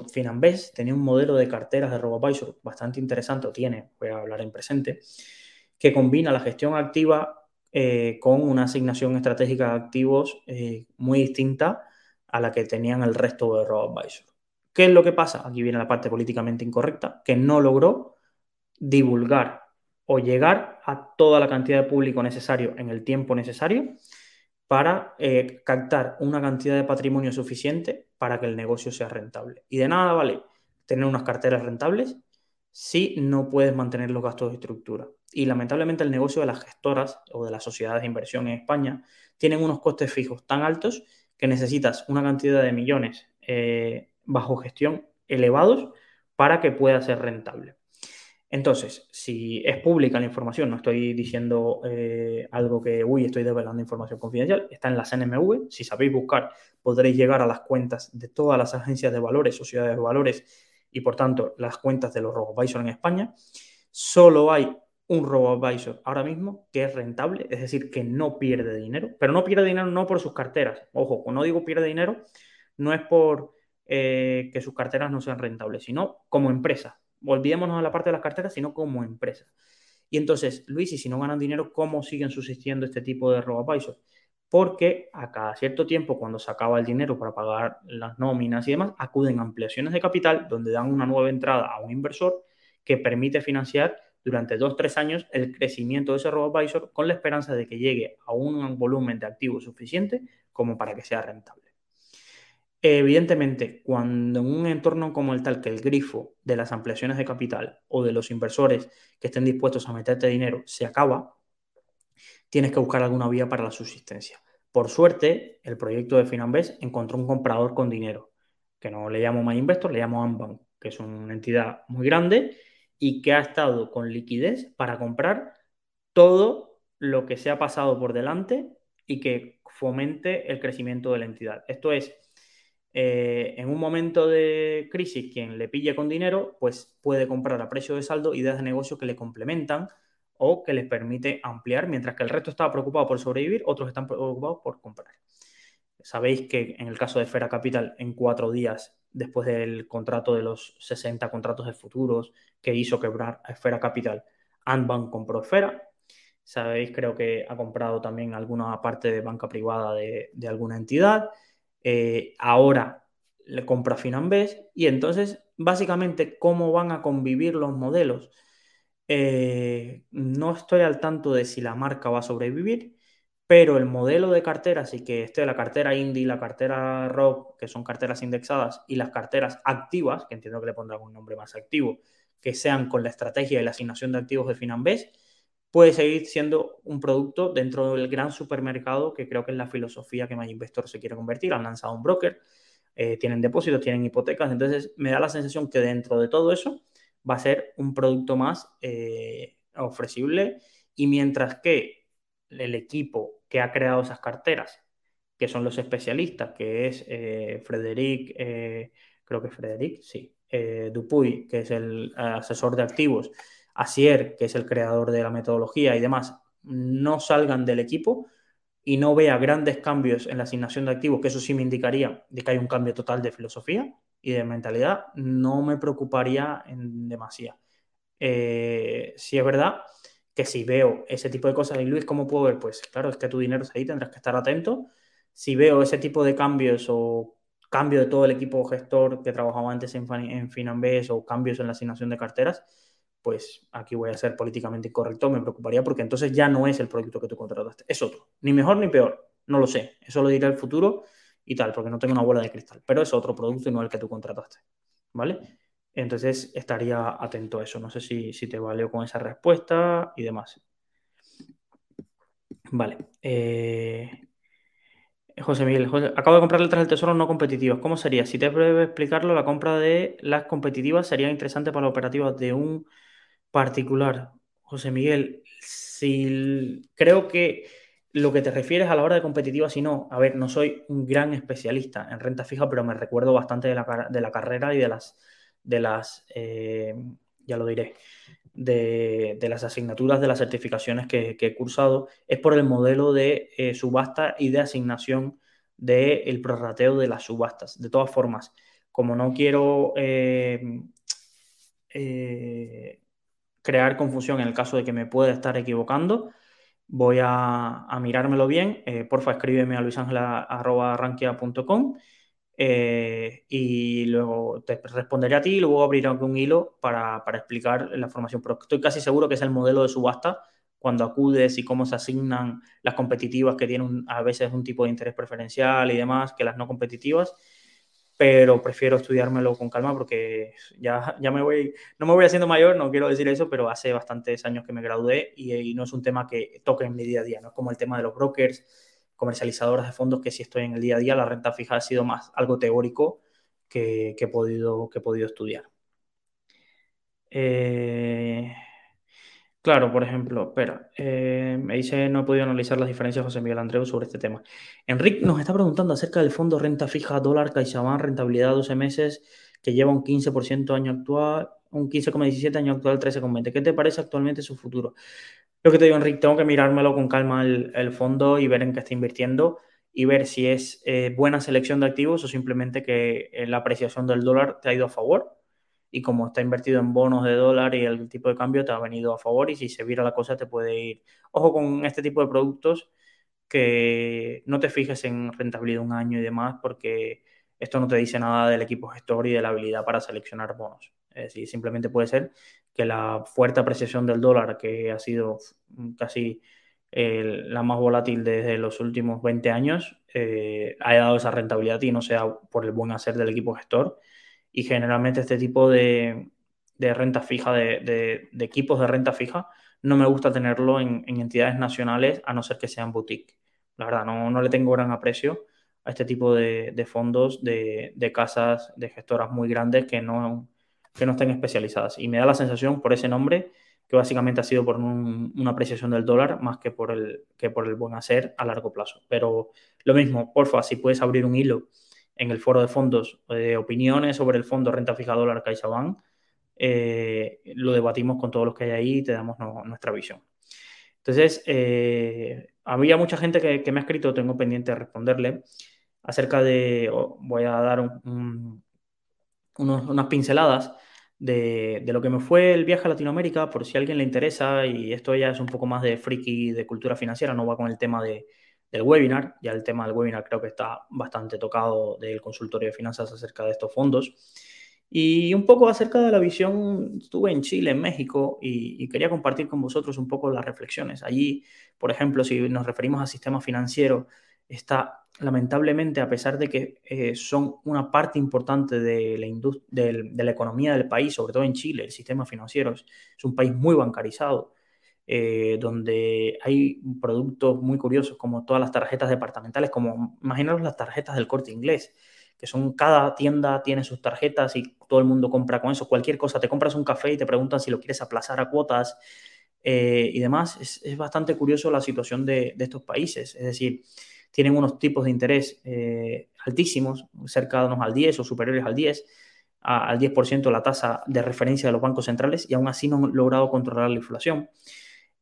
Finambés tenía un modelo de carteras de RoboAdvisor bastante interesante, o tiene, voy a hablar en presente, que combina la gestión activa eh, con una asignación estratégica de activos eh, muy distinta a la que tenían el resto de RoboAdvisor. ¿Qué es lo que pasa? Aquí viene la parte políticamente incorrecta, que no logró divulgar o llegar a toda la cantidad de público necesario en el tiempo necesario para eh, captar una cantidad de patrimonio suficiente para que el negocio sea rentable. Y de nada vale tener unas carteras rentables si no puedes mantener los gastos de estructura. Y lamentablemente el negocio de las gestoras o de las sociedades de inversión en España tienen unos costes fijos tan altos que necesitas una cantidad de millones eh, bajo gestión elevados para que pueda ser rentable. Entonces, si es pública la información, no estoy diciendo eh, algo que, uy, estoy develando información confidencial, está en la CNMV. Si sabéis buscar, podréis llegar a las cuentas de todas las agencias de valores, sociedades de valores y, por tanto, las cuentas de los robo en España. Solo hay un robo ahora mismo que es rentable, es decir, que no pierde dinero, pero no pierde dinero no por sus carteras. Ojo, cuando digo pierde dinero, no es por eh, que sus carteras no sean rentables, sino como empresa. Olvidémonos de la parte de las carteras, sino como empresa. Y entonces, Luis, y si no ganan dinero, ¿cómo siguen subsistiendo este tipo de robo porque a cada cierto tiempo, cuando se acaba el dinero para pagar las nóminas y demás, acuden ampliaciones de capital donde dan una nueva entrada a un inversor que permite financiar durante dos, tres años el crecimiento de ese robo-advisor con la esperanza de que llegue a un volumen de activos suficiente como para que sea rentable. Evidentemente, cuando en un entorno como el tal que el grifo de las ampliaciones de capital o de los inversores que estén dispuestos a meterte dinero se acaba, tienes que buscar alguna vía para la subsistencia. Por suerte, el proyecto de Finanbest encontró un comprador con dinero, que no le llamo MyInvestor, le llamo Ambank, que es una entidad muy grande y que ha estado con liquidez para comprar todo lo que se ha pasado por delante y que fomente el crecimiento de la entidad. Esto es, eh, en un momento de crisis, quien le pille con dinero, pues puede comprar a precio de saldo ideas de negocio que le complementan o que les permite ampliar, mientras que el resto está preocupado por sobrevivir, otros están preocupados por comprar. Sabéis que en el caso de Fera Capital, en cuatro días después del contrato de los 60 contratos de futuros que hizo quebrar a Esfera Capital, Antbank compró Esfera. Sabéis, creo que ha comprado también alguna parte de banca privada de, alguna entidad. Eh, ahora le compra Finanbest y entonces, básicamente, ¿cómo van a convivir los modelos? Eh, no estoy al tanto de si la marca va a sobrevivir, pero el modelo de cartera, así que esté la cartera Indie, la cartera Rock, que son carteras indexadas, y las carteras activas, que entiendo que le pondrán un nombre más activo, que sean con la estrategia de la asignación de activos de Finanbest, puede seguir siendo un producto dentro del gran supermercado que creo que es la filosofía que MyInvestor se quiere convertir. Han lanzado un broker, eh, tienen depósitos, tienen hipotecas, entonces me da la sensación que dentro de todo eso va a ser un producto más eh, ofrecible y mientras que el equipo que ha creado esas carteras, que son los especialistas, que es eh, Frederic, eh, creo que Frederic, sí, Dupuy, que es el asesor de activos, Asier, que es el creador de la metodología y demás, no salgan del equipo y no vea grandes cambios en la asignación de activos, que eso sí me indicaría de que hay un cambio total de filosofía, y de mentalidad, no me preocuparía en demasía. Eh, si es verdad que si veo ese tipo de cosas, y Luis, ¿cómo puedo ver? Pues claro, es que tu dinero es ahí, tendrás que estar atento. Si veo ese tipo de cambios o cambio de todo el equipo gestor que trabajaba antes en, en Finanbase o cambios en la asignación de carteras, pues aquí voy a ser políticamente incorrecto, me preocuparía porque entonces ya no es el producto que tú contrataste, es otro, ni mejor ni peor, no lo sé, eso lo dirá el futuro y tal, porque no tengo una bola de cristal, pero es otro producto y no el que tú contrataste, ¿vale? Entonces estaría atento a eso, no sé si, te valió con esa respuesta y demás. Vale. Eh, José Miguel, acabo de comprar letras del tesoro no competitivas. ¿Cómo sería? Si te puedes explicarlo, la compra de las competitivas sería interesante para la operativa de un particular. José Miguel, si creo que lo que te refieres a la hora de competitiva, si no, a ver, no soy un gran especialista en renta fija, pero me recuerdo bastante de la, de la carrera y de las, de las eh, ya lo diré, de, las asignaturas de las certificaciones que, he cursado, es por el modelo de eh, subasta y de asignación del prorrateo de las subastas. De todas formas, como no quiero eh, crear confusión en el caso de que me pueda estar equivocando, voy a, mirármelo bien. Eh, porfa, escríbeme a luisangela.rankia.com eh, y luego te responderé a ti y luego abriré un hilo para, explicar la formación. Pero estoy casi seguro que es el modelo de subasta cuando acudes y cómo se asignan las competitivas que tienen a veces un tipo de interés preferencial y demás que las no competitivas pero prefiero estudiármelo con calma porque ya, ya me voy, no me voy haciendo mayor, no quiero decir eso, pero hace bastantes años que me gradué y, no es un tema que toque en mi día a día, no es como el tema de los brokers, comercializadoras de fondos, que si estoy en el día a día, la renta fija ha sido más algo teórico que, he, podido, que he podido estudiar. Eh, Claro, por ejemplo, espera, eh, me dice, no he podido analizar las diferencias José Miguel Andreu sobre este tema. Enrique nos está preguntando acerca del fondo renta fija dólar CaixaBank, rentabilidad 12 meses, que lleva un 15% año actual, un 15,17 año actual, 13,20. ¿Qué te parece actualmente su futuro? Lo que te digo, Enrique, tengo que mirármelo con calma el, fondo y ver en qué está invirtiendo y ver si es eh, buena selección de activos o simplemente que eh, la apreciación del dólar te ha ido a favor y como está invertido en bonos de dólar y el tipo de cambio te ha venido a favor y si se vira la cosa te puede ir. Ojo con este tipo de productos que no te fijes en rentabilidad un año y demás, porque esto no te dice nada del equipo gestor y de la habilidad para seleccionar bonos. Es decir, simplemente puede ser que la fuerte apreciación del dólar, que ha sido casi la más volátil desde los últimos 20 años, eh, haya dado esa rentabilidad y no sea por el buen hacer del equipo gestor. Y generalmente este tipo de, renta fija, de, equipos de renta fija, no me gusta tenerlo en, entidades nacionales a no ser que sean boutique. La verdad, no, no le tengo gran aprecio a este tipo de, fondos de, casas, de gestoras muy grandes que no, que no estén especializadas. Y me da la sensación por ese nombre que básicamente ha sido por una apreciación del dólar más que por, el, que por el buen hacer a largo plazo. Pero lo mismo, porfa, si puedes abrir un hilo en el foro de fondos de opiniones sobre el fondo renta fija dólar CaixaBank, eh, lo debatimos con todos los que hay ahí y te damos nuestra visión. Entonces, eh, había mucha gente que, me ha escrito, tengo pendiente de responderle, acerca de, voy a dar unas pinceladas de, lo que me fue el viaje a Latinoamérica, por si a alguien le interesa, y esto ya es un poco más de friki de cultura financiera, no va con el tema de, del webinar, ya el tema del webinar creo que está bastante tocado del consultorio de finanzas acerca de estos fondos. Y un poco acerca de la visión, estuve en Chile, en México, y, quería compartir con vosotros un poco las reflexiones. Allí, por ejemplo, si nos referimos al sistema financiero, está lamentablemente, a pesar de que eh, son una parte importante de la, de, la economía del país, sobre todo en Chile, el sistema financiero es, un país muy bancarizado, eh, donde hay productos muy curiosos como todas las tarjetas departamentales, como imaginaros las tarjetas del corte inglés, que son cada tienda tiene sus tarjetas y todo el mundo compra con eso, cualquier cosa, te compras un café y te preguntan si lo quieres aplazar a cuotas eh, y demás, es, bastante curioso la situación de, de estos países, es decir, tienen unos tipos de interés eh, altísimos, cercanos al 10 o superiores al 10, al 10% la tasa de referencia de los bancos centrales y aún así no han logrado controlar la inflación.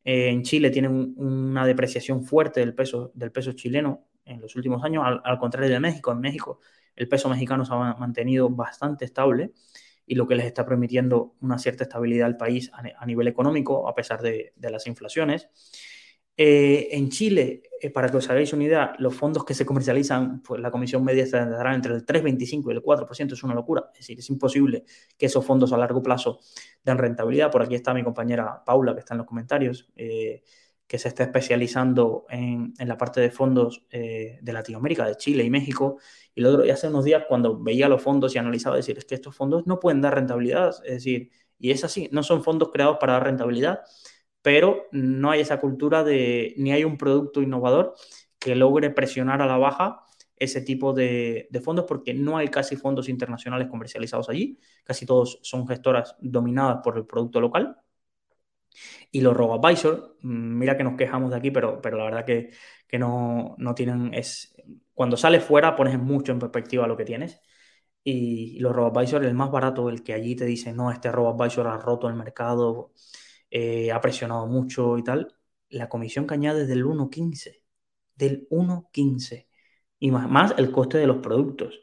Eh, en Chile tienen una depreciación fuerte del peso, del peso chileno en los últimos años, al, contrario de México. En México el peso mexicano se ha mantenido bastante estable y lo que les está permitiendo una cierta estabilidad al país a, nivel económico a pesar de las inflaciones. Eh, en Chile, eh, para que os hagáis una idea, los fondos que se comercializan, pues la comisión media estará entre el 3,25 y el 4%, es una locura. Es decir, es imposible que esos fondos a largo plazo den rentabilidad. Por aquí está mi compañera Paula, que está en los comentarios, eh, que se está especializando en, la parte de fondos de Latinoamérica, de Chile y México. Y, lo, y hace unos días, cuando veía los fondos y analizaba, decir, es que estos fondos no pueden dar rentabilidad. Es decir, y es así, no son fondos creados para dar rentabilidad pero no hay esa cultura de, ni hay un producto innovador que logre presionar a la baja ese tipo de, fondos porque no hay casi fondos internacionales comercializados allí, casi todos son gestoras dominadas por el producto local. Y los robo-advisor, mm, mira que nos quejamos de aquí, pero, pero la verdad que, no, tienen, es, cuando sales fuera pones mucho en perspectiva lo que tienes. Y, los robo-advisor, el más barato, el que allí te dice, no, este robo-advisor ha roto el mercado, eh, ha presionado mucho y tal, la comisión que añade del 1.15, del 1.15, y más, más, el coste de los productos.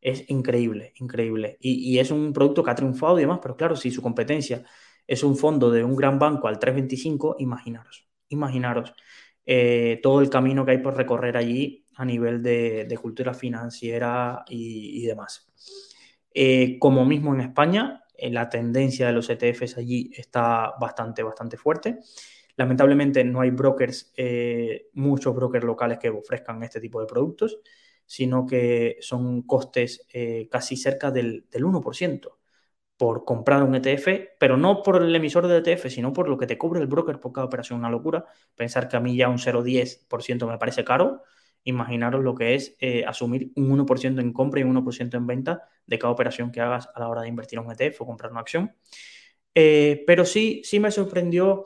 Es increíble, increíble. Y, es un producto que ha triunfado y demás, pero claro, si su competencia es un fondo de un gran banco al 3.25, imaginaros, imaginaros eh, todo el camino que hay por recorrer allí a nivel de, cultura financiera y, demás. Eh, como mismo en España, la tendencia de los ETFs allí está bastante, bastante fuerte. Lamentablemente no hay brokers, eh, muchos brokers locales que ofrezcan este tipo de productos, sino que son costes eh, casi cerca del, 1% por comprar un ETF, pero no por el emisor de ETF, sino por lo que te cubre el broker por cada operación. Una locura. Pensar que a mí ya un 0,10% me parece caro imaginaros lo que es eh, asumir un 1% en compra y un 1% en venta de cada operación que hagas a la hora de invertir en un ETF o comprar una acción. Eh, pero sí, sí me sorprendió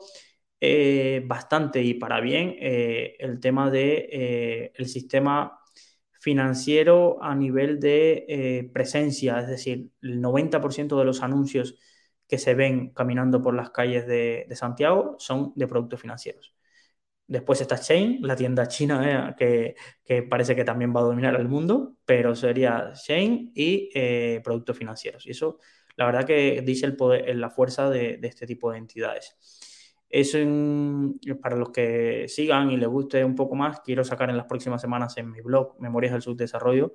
eh, bastante y para bien el tema del el sistema financiero a nivel de presencia, es decir, el 90% de los anuncios que se ven caminando por las calles de, de Santiago son de productos financieros. Después está Shane, la tienda china eh, que, parece que también va a dominar el mundo, pero sería Shane y eh, productos financieros. Y eso, la verdad que dice el poder, la fuerza de, este tipo de entidades. Eso para los que sigan y les guste un poco más, quiero sacar en las próximas semanas en mi blog Memorias del Subdesarrollo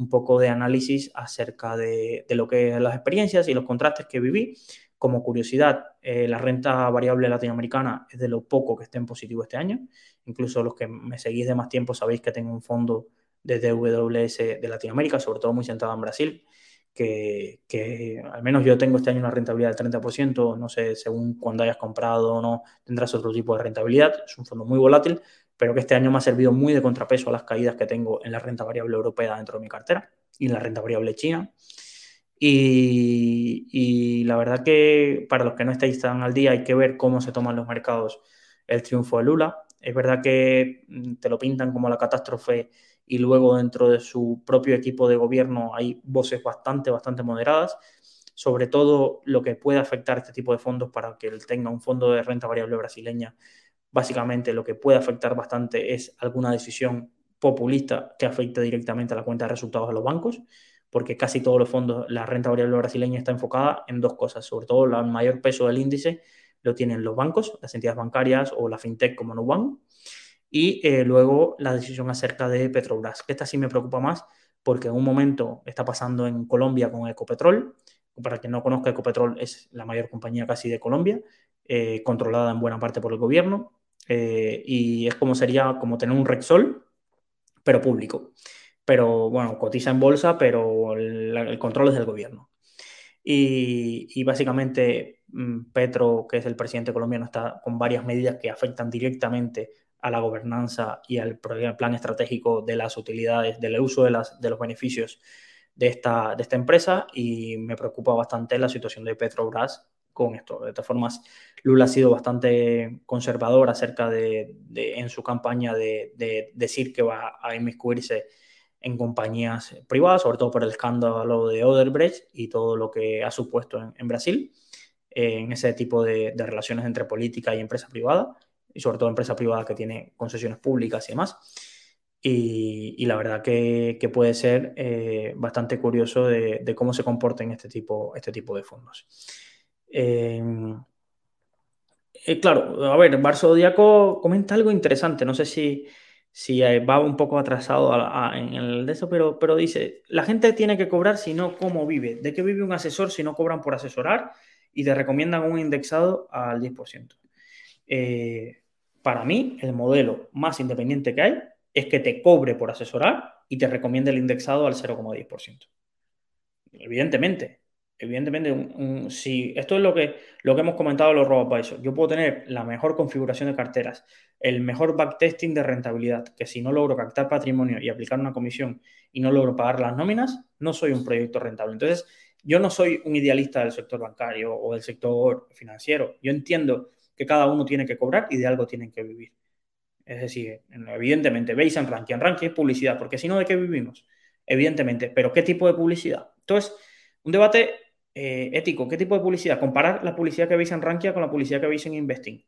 un poco de análisis acerca de, lo que las experiencias y los contrastes que viví. Como curiosidad, eh, la renta variable latinoamericana es de lo poco que esté en positivo este año. Incluso los que me seguís de más tiempo sabéis que tengo un fondo de DWS de Latinoamérica, sobre todo muy centrado en Brasil, que, que, al menos yo tengo este año una rentabilidad del 30%, no sé, según cuando hayas comprado o no, tendrás otro tipo de rentabilidad, es un fondo muy volátil, pero que este año me ha servido muy de contrapeso a las caídas que tengo en la renta variable europea dentro de mi cartera y en la renta variable china. Y, la verdad que para los que no estáis tan al día hay que ver cómo se toman los mercados el triunfo de Lula. Es verdad que mm, te lo pintan como la catástrofe y luego dentro de su propio equipo de gobierno hay voces bastante, bastante moderadas, sobre todo lo que puede afectar este tipo de fondos para que él tenga un fondo de renta variable brasileña básicamente lo que puede afectar bastante es alguna decisión populista que afecte directamente a la cuenta de resultados de los bancos, porque casi todos los fondos, la renta variable brasileña está enfocada en dos cosas, sobre todo el mayor peso del índice lo tienen los bancos, las entidades bancarias o la fintech como Nubank, y eh, luego la decisión acerca de Petrobras, que esta sí me preocupa más porque en un momento está pasando en Colombia con Ecopetrol, para quien no conozca, Ecopetrol es la mayor compañía casi de Colombia, eh, controlada en buena parte por el gobierno, eh, y es como sería como tener un Rexol, pero público. Pero bueno, cotiza en bolsa, pero el, control es del gobierno. Y, básicamente mm, Petro, que es el presidente colombiano, está con varias medidas que afectan directamente a la gobernanza y al plan estratégico de las utilidades, del uso de, las, de los beneficios de esta, de esta empresa y me preocupa bastante la situación de Petrobras con esto. De todas formas, Lula ha sido bastante conservador acerca de, en su campaña de, decir que va a inmiscuirse en compañías privadas, sobre todo por el escándalo de Odebrecht y todo lo que ha supuesto en, Brasil, eh, en ese tipo de, relaciones entre política y empresa privada, y sobre todo empresa privada que tiene concesiones públicas y demás. Y, la verdad que, puede ser eh, bastante curioso de, de, cómo se comporten este tipo, este tipo de fondos. Em, eh, claro, a ver, Bar Zodíaco comenta algo interesante, no sé si, si va un poco atrasado en el de eso, pero, pero dice, la gente tiene que cobrar si no, ¿cómo vive? ¿De qué vive un asesor si no cobran por asesorar? Y te recomiendan un indexado al 10%. Eh, para mí, el modelo más independiente que hay es que te cobre por asesorar y te recomiende el indexado al 0,10%. Evidentemente, evidentemente, si esto es lo que, lo que hemos comentado los RoboAdvisor, yo puedo tener la mejor configuración de carteras, el mejor backtesting de rentabilidad, que si no logro captar patrimonio y aplicar una comisión y no logro pagar las nóminas, no soy un proyecto rentable. Entonces, yo no soy un idealista del sector bancario o del sector financiero. Yo entiendo que cada uno tiene que cobrar y de algo tienen que vivir. Es decir, evidentemente, veis en ranking. En ranking es publicidad, porque si no, ¿de qué vivimos? Evidentemente, pero ¿qué tipo de publicidad? Entonces, un debate eh, ético. ¿Qué tipo de publicidad? Comparar la publicidad que veis en Rankia con la publicidad que veis en Investing.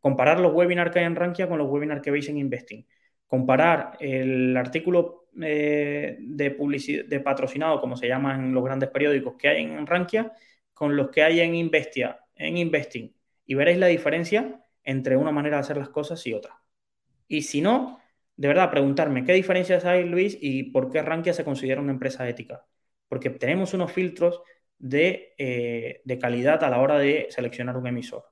Comparar los webinars que hay en Rankia con los webinars que veis en Investing. Comparar el artículo eh, de, publicidad, de patrocinado, como se llama en los grandes periódicos que hay en Rankia, con los que hay en Investia, en Investing. Y veréis la diferencia entre una manera de hacer las cosas y otra. Y si no, de verdad, preguntarme qué diferencias hay, Luis, y por qué Rankia se considera una empresa ética. Porque tenemos unos filtros eh, de, calidad a la hora de seleccionar un emisor.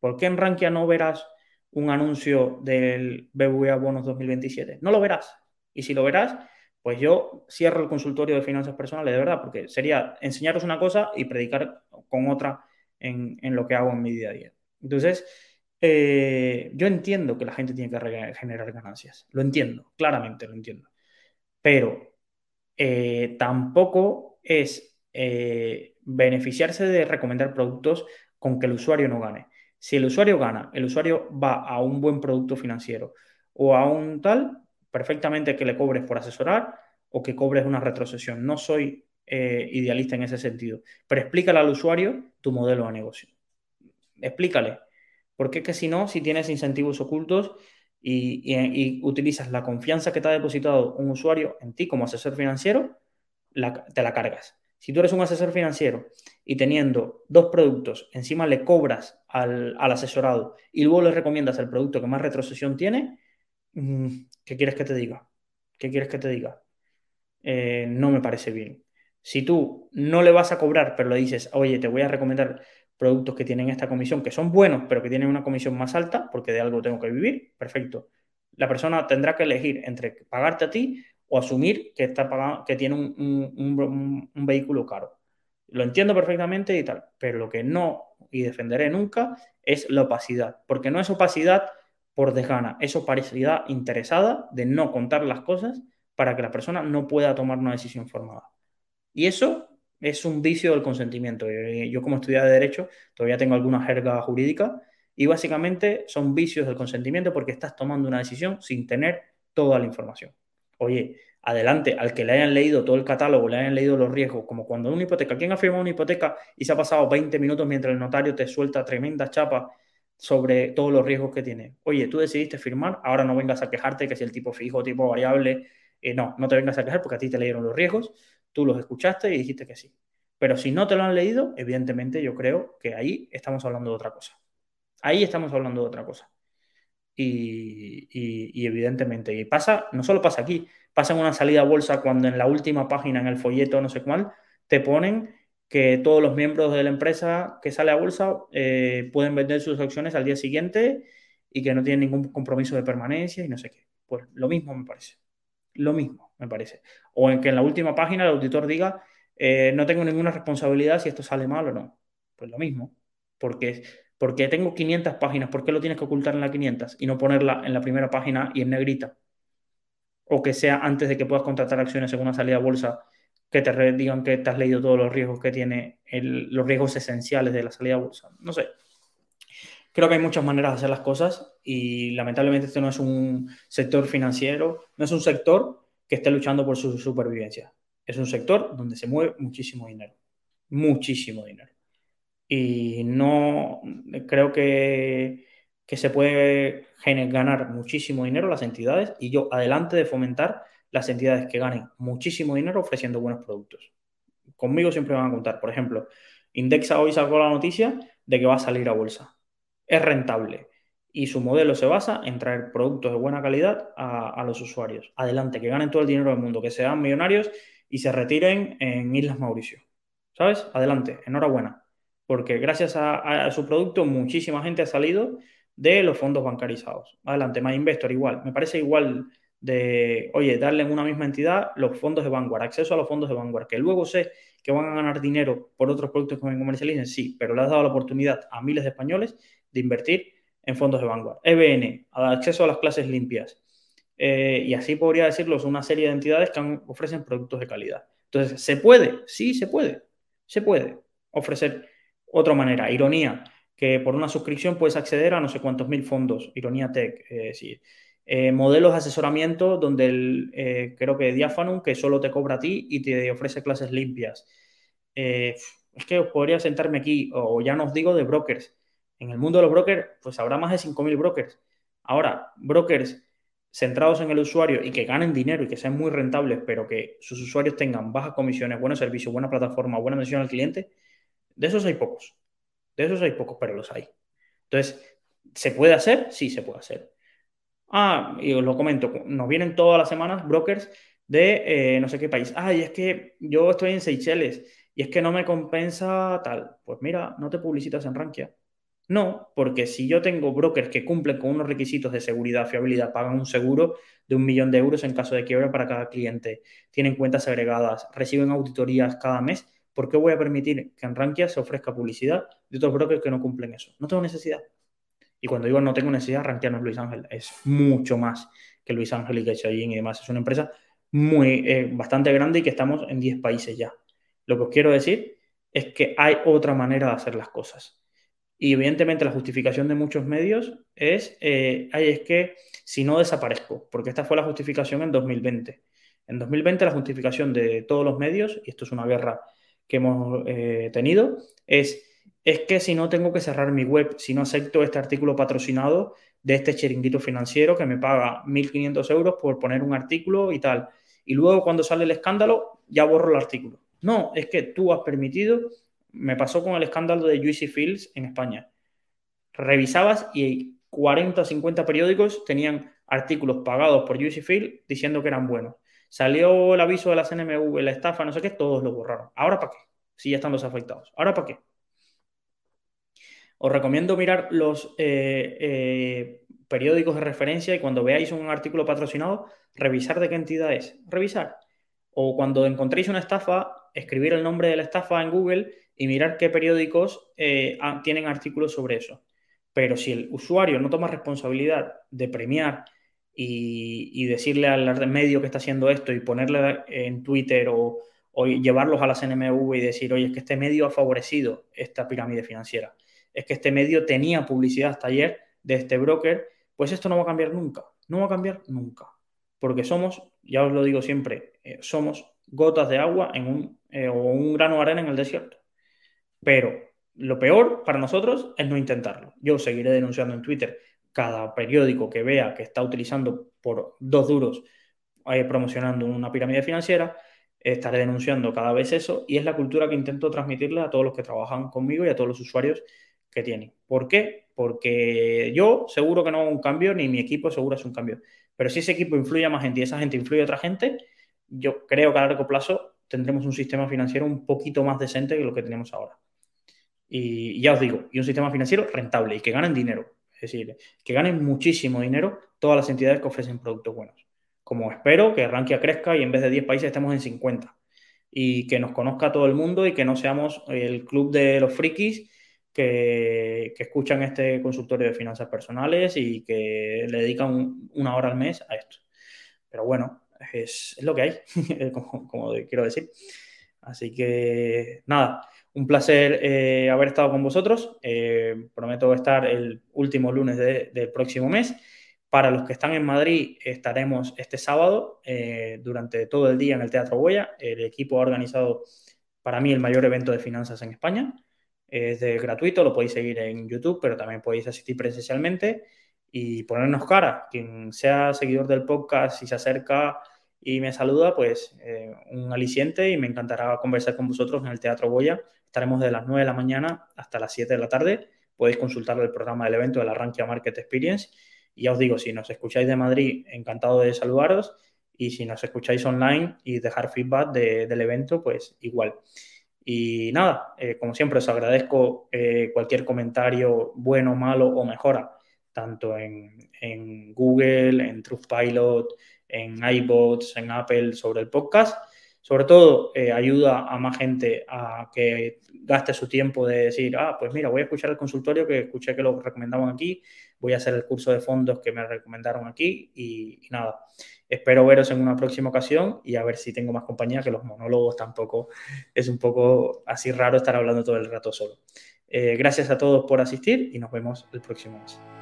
¿Por qué en Rankia no verás un anuncio del BBVA Bonos 2027? No lo verás. Y si lo verás, pues yo cierro el consultorio de finanzas personales, de verdad, porque sería enseñaros una cosa y predicar con otra en, lo que hago en mi día a día. Entonces, eh, yo entiendo que la gente tiene que generar ganancias. Lo entiendo, claramente lo entiendo. Pero eh, tampoco es eh, beneficiarse de recomendar productos con que el usuario no gane. Si el usuario gana, el usuario va a un buen producto financiero o a un tal, perfectamente que le cobres por asesorar o que cobres una retrocesión. No soy eh, idealista en ese sentido, pero explícale al usuario tu modelo de negocio. Explícale. Porque es que si no, si tienes incentivos ocultos y, y, utilizas la confianza que te ha depositado un usuario en ti como asesor financiero, te la cargas. Si tú eres un asesor financiero y teniendo dos productos, encima le cobras al, asesorado y luego le recomiendas el producto que más retrocesión tiene, mm, ¿qué quieres que te diga? ¿Qué quieres que te diga? Eh, no me parece bien. Si tú no le vas a cobrar, pero le dices, oye, te voy a recomendar productos que tienen esta comisión, que son buenos, pero que tienen una comisión más alta, porque de algo tengo que vivir, perfecto. La persona tendrá que elegir entre pagarte a ti o asumir que, está pagando, que tiene un, vehículo caro. Lo entiendo perfectamente y tal, pero lo que no y defenderé nunca es la opacidad, porque no es opacidad por desgana, es opacidad interesada de no contar las cosas para que la persona no pueda tomar una decisión formada. Y eso es un vicio del consentimiento. Eh, yo como estudiante de Derecho todavía tengo alguna jerga jurídica y básicamente son vicios del consentimiento porque estás tomando una decisión sin tener toda la información oye, adelante, al que le hayan leído todo el catálogo, le hayan leído los riesgos, como cuando una hipoteca, ¿quién ha firmado una hipoteca y se ha pasado 20 minutos mientras el notario te suelta tremenda chapa sobre todos los riesgos que tiene? Oye, tú decidiste firmar, ahora no vengas a quejarte que si el tipo fijo, tipo variable, eh, no, no te vengas a quejar porque a ti te leyeron los riesgos, tú los escuchaste y dijiste que sí. Pero si no te lo han leído, evidentemente yo creo que ahí estamos hablando de otra cosa. Ahí estamos hablando de otra cosa. Y, evidentemente, y pasa, no solo pasa aquí, pasa en una salida a bolsa cuando en la última página, en el folleto, no sé cuál, te ponen que todos los miembros de la empresa que sale a bolsa eh, pueden vender sus acciones al día siguiente y que no tienen ningún compromiso de permanencia y no sé qué. Pues lo mismo me parece. Lo mismo me parece. O en que en la última página el auditor diga, eh, no tengo ninguna responsabilidad si esto sale mal o no. Pues lo mismo. Porque porque tengo 500 páginas, ¿por qué lo tienes que ocultar en la 500 y no ponerla en la primera página y en negrita? O que sea antes de que puedas contratar acciones en una salida a bolsa, que te digan que te has leído todos los riesgos que tiene, los riesgos esenciales de la salida a bolsa. No sé. Creo que hay muchas maneras de hacer las cosas y lamentablemente este no es un sector financiero, no es un sector que esté luchando por su supervivencia. Es un sector donde se mueve muchísimo dinero. Muchísimo dinero y no creo que, se puede ganar muchísimo dinero las entidades y yo adelante de fomentar las entidades que ganen muchísimo dinero ofreciendo buenos productos. Conmigo siempre van a contar. Por ejemplo, Indexa hoy sacó la noticia de que va a salir a bolsa. Es rentable y su modelo se basa en traer productos de buena calidad a, a los usuarios. Adelante, que ganen todo el dinero del mundo, que sean millonarios y se retiren en Islas Mauricio. ¿Sabes? Adelante, enhorabuena porque gracias a, su producto muchísima gente ha salido de los fondos bancarizados. Adelante, más Investor igual. Me parece igual de, oye, darle en una misma entidad los fondos de Vanguard, acceso a los fondos de Vanguard, que luego sé que van a ganar dinero por otros productos que me comercialicen, sí, pero le has dado la oportunidad a miles de españoles de invertir en fondos de Vanguard. EBN, acceso a las clases limpias. Eh, y así podría decirlos una serie de entidades que ofrecen productos de calidad. Entonces, ¿se puede? Sí, se puede. Se puede ofrecer otra manera, Ironía, que por una suscripción puedes acceder a no sé cuántos mil fondos, Ironía Tech, eh, eh, modelos de asesoramiento donde el, eh, creo que Diafanum, que solo te cobra a ti y te ofrece clases limpias. es que podría sentarme aquí, o ya no os digo de brokers. En el mundo de los brokers, pues habrá más de 5.000 brokers. Ahora, brokers centrados en el usuario y que ganen dinero y que sean muy rentables, pero que sus usuarios tengan bajas comisiones, buenos servicios, buena plataforma, buena atención al cliente, de esos hay pocos. De esos hay pocos, pero los hay. Entonces, ¿se puede hacer? Sí, se puede hacer. Ah, y os lo comento, nos vienen todas las semanas brokers de eh, no sé qué país. Ah, y es que yo estoy en Seychelles y es que no me compensa tal. Pues mira, no te publicitas en Rankia. No, porque si yo tengo brokers que cumplen con unos requisitos de seguridad, fiabilidad, pagan un seguro de un millón de euros en caso de quiebra para cada cliente, tienen cuentas agregadas, reciben auditorías cada mes, ¿por qué voy a permitir que en Rankia se ofrezca publicidad de otros brokers que no cumplen eso? No tengo necesidad. Y cuando digo no tengo necesidad, Rankia no es Luis Ángel, es mucho más que Luis Ángel y que Chayín y demás. Es una empresa muy, eh, bastante grande y que estamos en 10 países ya. Lo que os quiero decir es que hay otra manera de hacer las cosas. Y evidentemente la justificación de muchos medios es, eh, es que si no desaparezco, porque esta fue la justificación en 2020. En 2020 la justificación de todos los medios, y esto es una guerra que hemos eh, tenido es, es que si no tengo que cerrar mi web, si no acepto este artículo patrocinado de este chiringuito financiero que me paga 1.500 euros por poner un artículo y tal. Y luego cuando sale el escándalo, ya borro el artículo. No, es que tú has permitido, me pasó con el escándalo de Juicy Fields en España. Revisabas y 40 o 50 periódicos tenían artículos pagados por Juicy Field diciendo que eran buenos. Salió el aviso de la CNMV, la estafa, no sé qué, todos lo borraron. ¿Ahora para qué? Si ya están los afectados. ¿Ahora para qué? Os recomiendo mirar los eh, eh, periódicos de referencia y cuando veáis un artículo patrocinado, revisar de qué entidad es. Revisar. O cuando encontréis una estafa, escribir el nombre de la estafa en Google y mirar qué periódicos eh, tienen artículos sobre eso. Pero si el usuario no toma responsabilidad de premiar y, decirle al medio que está haciendo esto y ponerle en Twitter o, llevarlos a la CNMV y decir, oye, es que este medio ha favorecido esta pirámide financiera, es que este medio tenía publicidad hasta ayer de este broker, pues esto no va a cambiar nunca, no va a cambiar nunca, porque somos, ya os lo digo siempre, eh, somos gotas de agua en un, eh, o un grano de arena en el desierto. Pero lo peor para nosotros es no intentarlo. Yo seguiré denunciando en Twitter cada periódico que vea que está utilizando por dos duros eh, promocionando una pirámide financiera, estaré denunciando cada vez eso y es la cultura que intento transmitirle a todos los que trabajan conmigo y a todos los usuarios que tienen. ¿Por qué? Porque yo seguro que no hago un cambio, ni mi equipo seguro es un cambio. Pero si ese equipo influye a más gente y esa gente influye a otra gente, yo creo que a largo plazo tendremos un sistema financiero un poquito más decente que lo que tenemos ahora. Y ya os digo, y un sistema financiero rentable y que ganen dinero. Es decir, que ganen muchísimo dinero todas las entidades que ofrecen productos buenos. Como espero que Rankia crezca y en vez de 10 países estemos en 50. Y que nos conozca todo el mundo y que no seamos el club de los frikis que, escuchan este consultorio de finanzas personales y que le dedican una hora al mes a esto. Pero bueno, es, lo que hay, como quiero decir. Así que nada, un placer eh, haber estado con vosotros. Eh, prometo estar el último lunes del próximo mes. Para los que están en Madrid, estaremos este sábado eh, durante todo el día en el Teatro Huella. El equipo ha organizado para mí el mayor evento de finanzas en España. Es gratuito, lo podéis seguir en YouTube, pero también podéis asistir presencialmente y ponernos cara. Quien sea seguidor del podcast y se acerca y me saluda, pues un aliciente y me encantará conversar con vosotros en el Teatro Goya Estaremos de las 9 de la mañana hasta las 7 de la tarde. Podéis consultar el programa del evento de la Rankia Market Experience. Y ya os digo, si nos escucháis de Madrid, encantado de saludaros. Y si nos escucháis online y dejar feedback del evento, pues igual. Y nada, eh, como siempre, os agradezco eh, cualquier comentario bueno, malo o mejora, tanto en, en Google, en Trustpilot, en iBots, en Apple sobre el podcast sobre todo eh, ayuda a más gente a que gaste su tiempo de decir, ah, pues mira, voy a escuchar el consultorio que escuché que lo recomendaban aquí, voy a hacer el curso de fondos que me recomendaron aquí y, nada. Espero veros en una próxima ocasión y a ver si tengo más compañía, que los monólogos tampoco es un poco así raro estar hablando todo el rato solo. Eh, gracias a todos por asistir y nos vemos el próximo mes.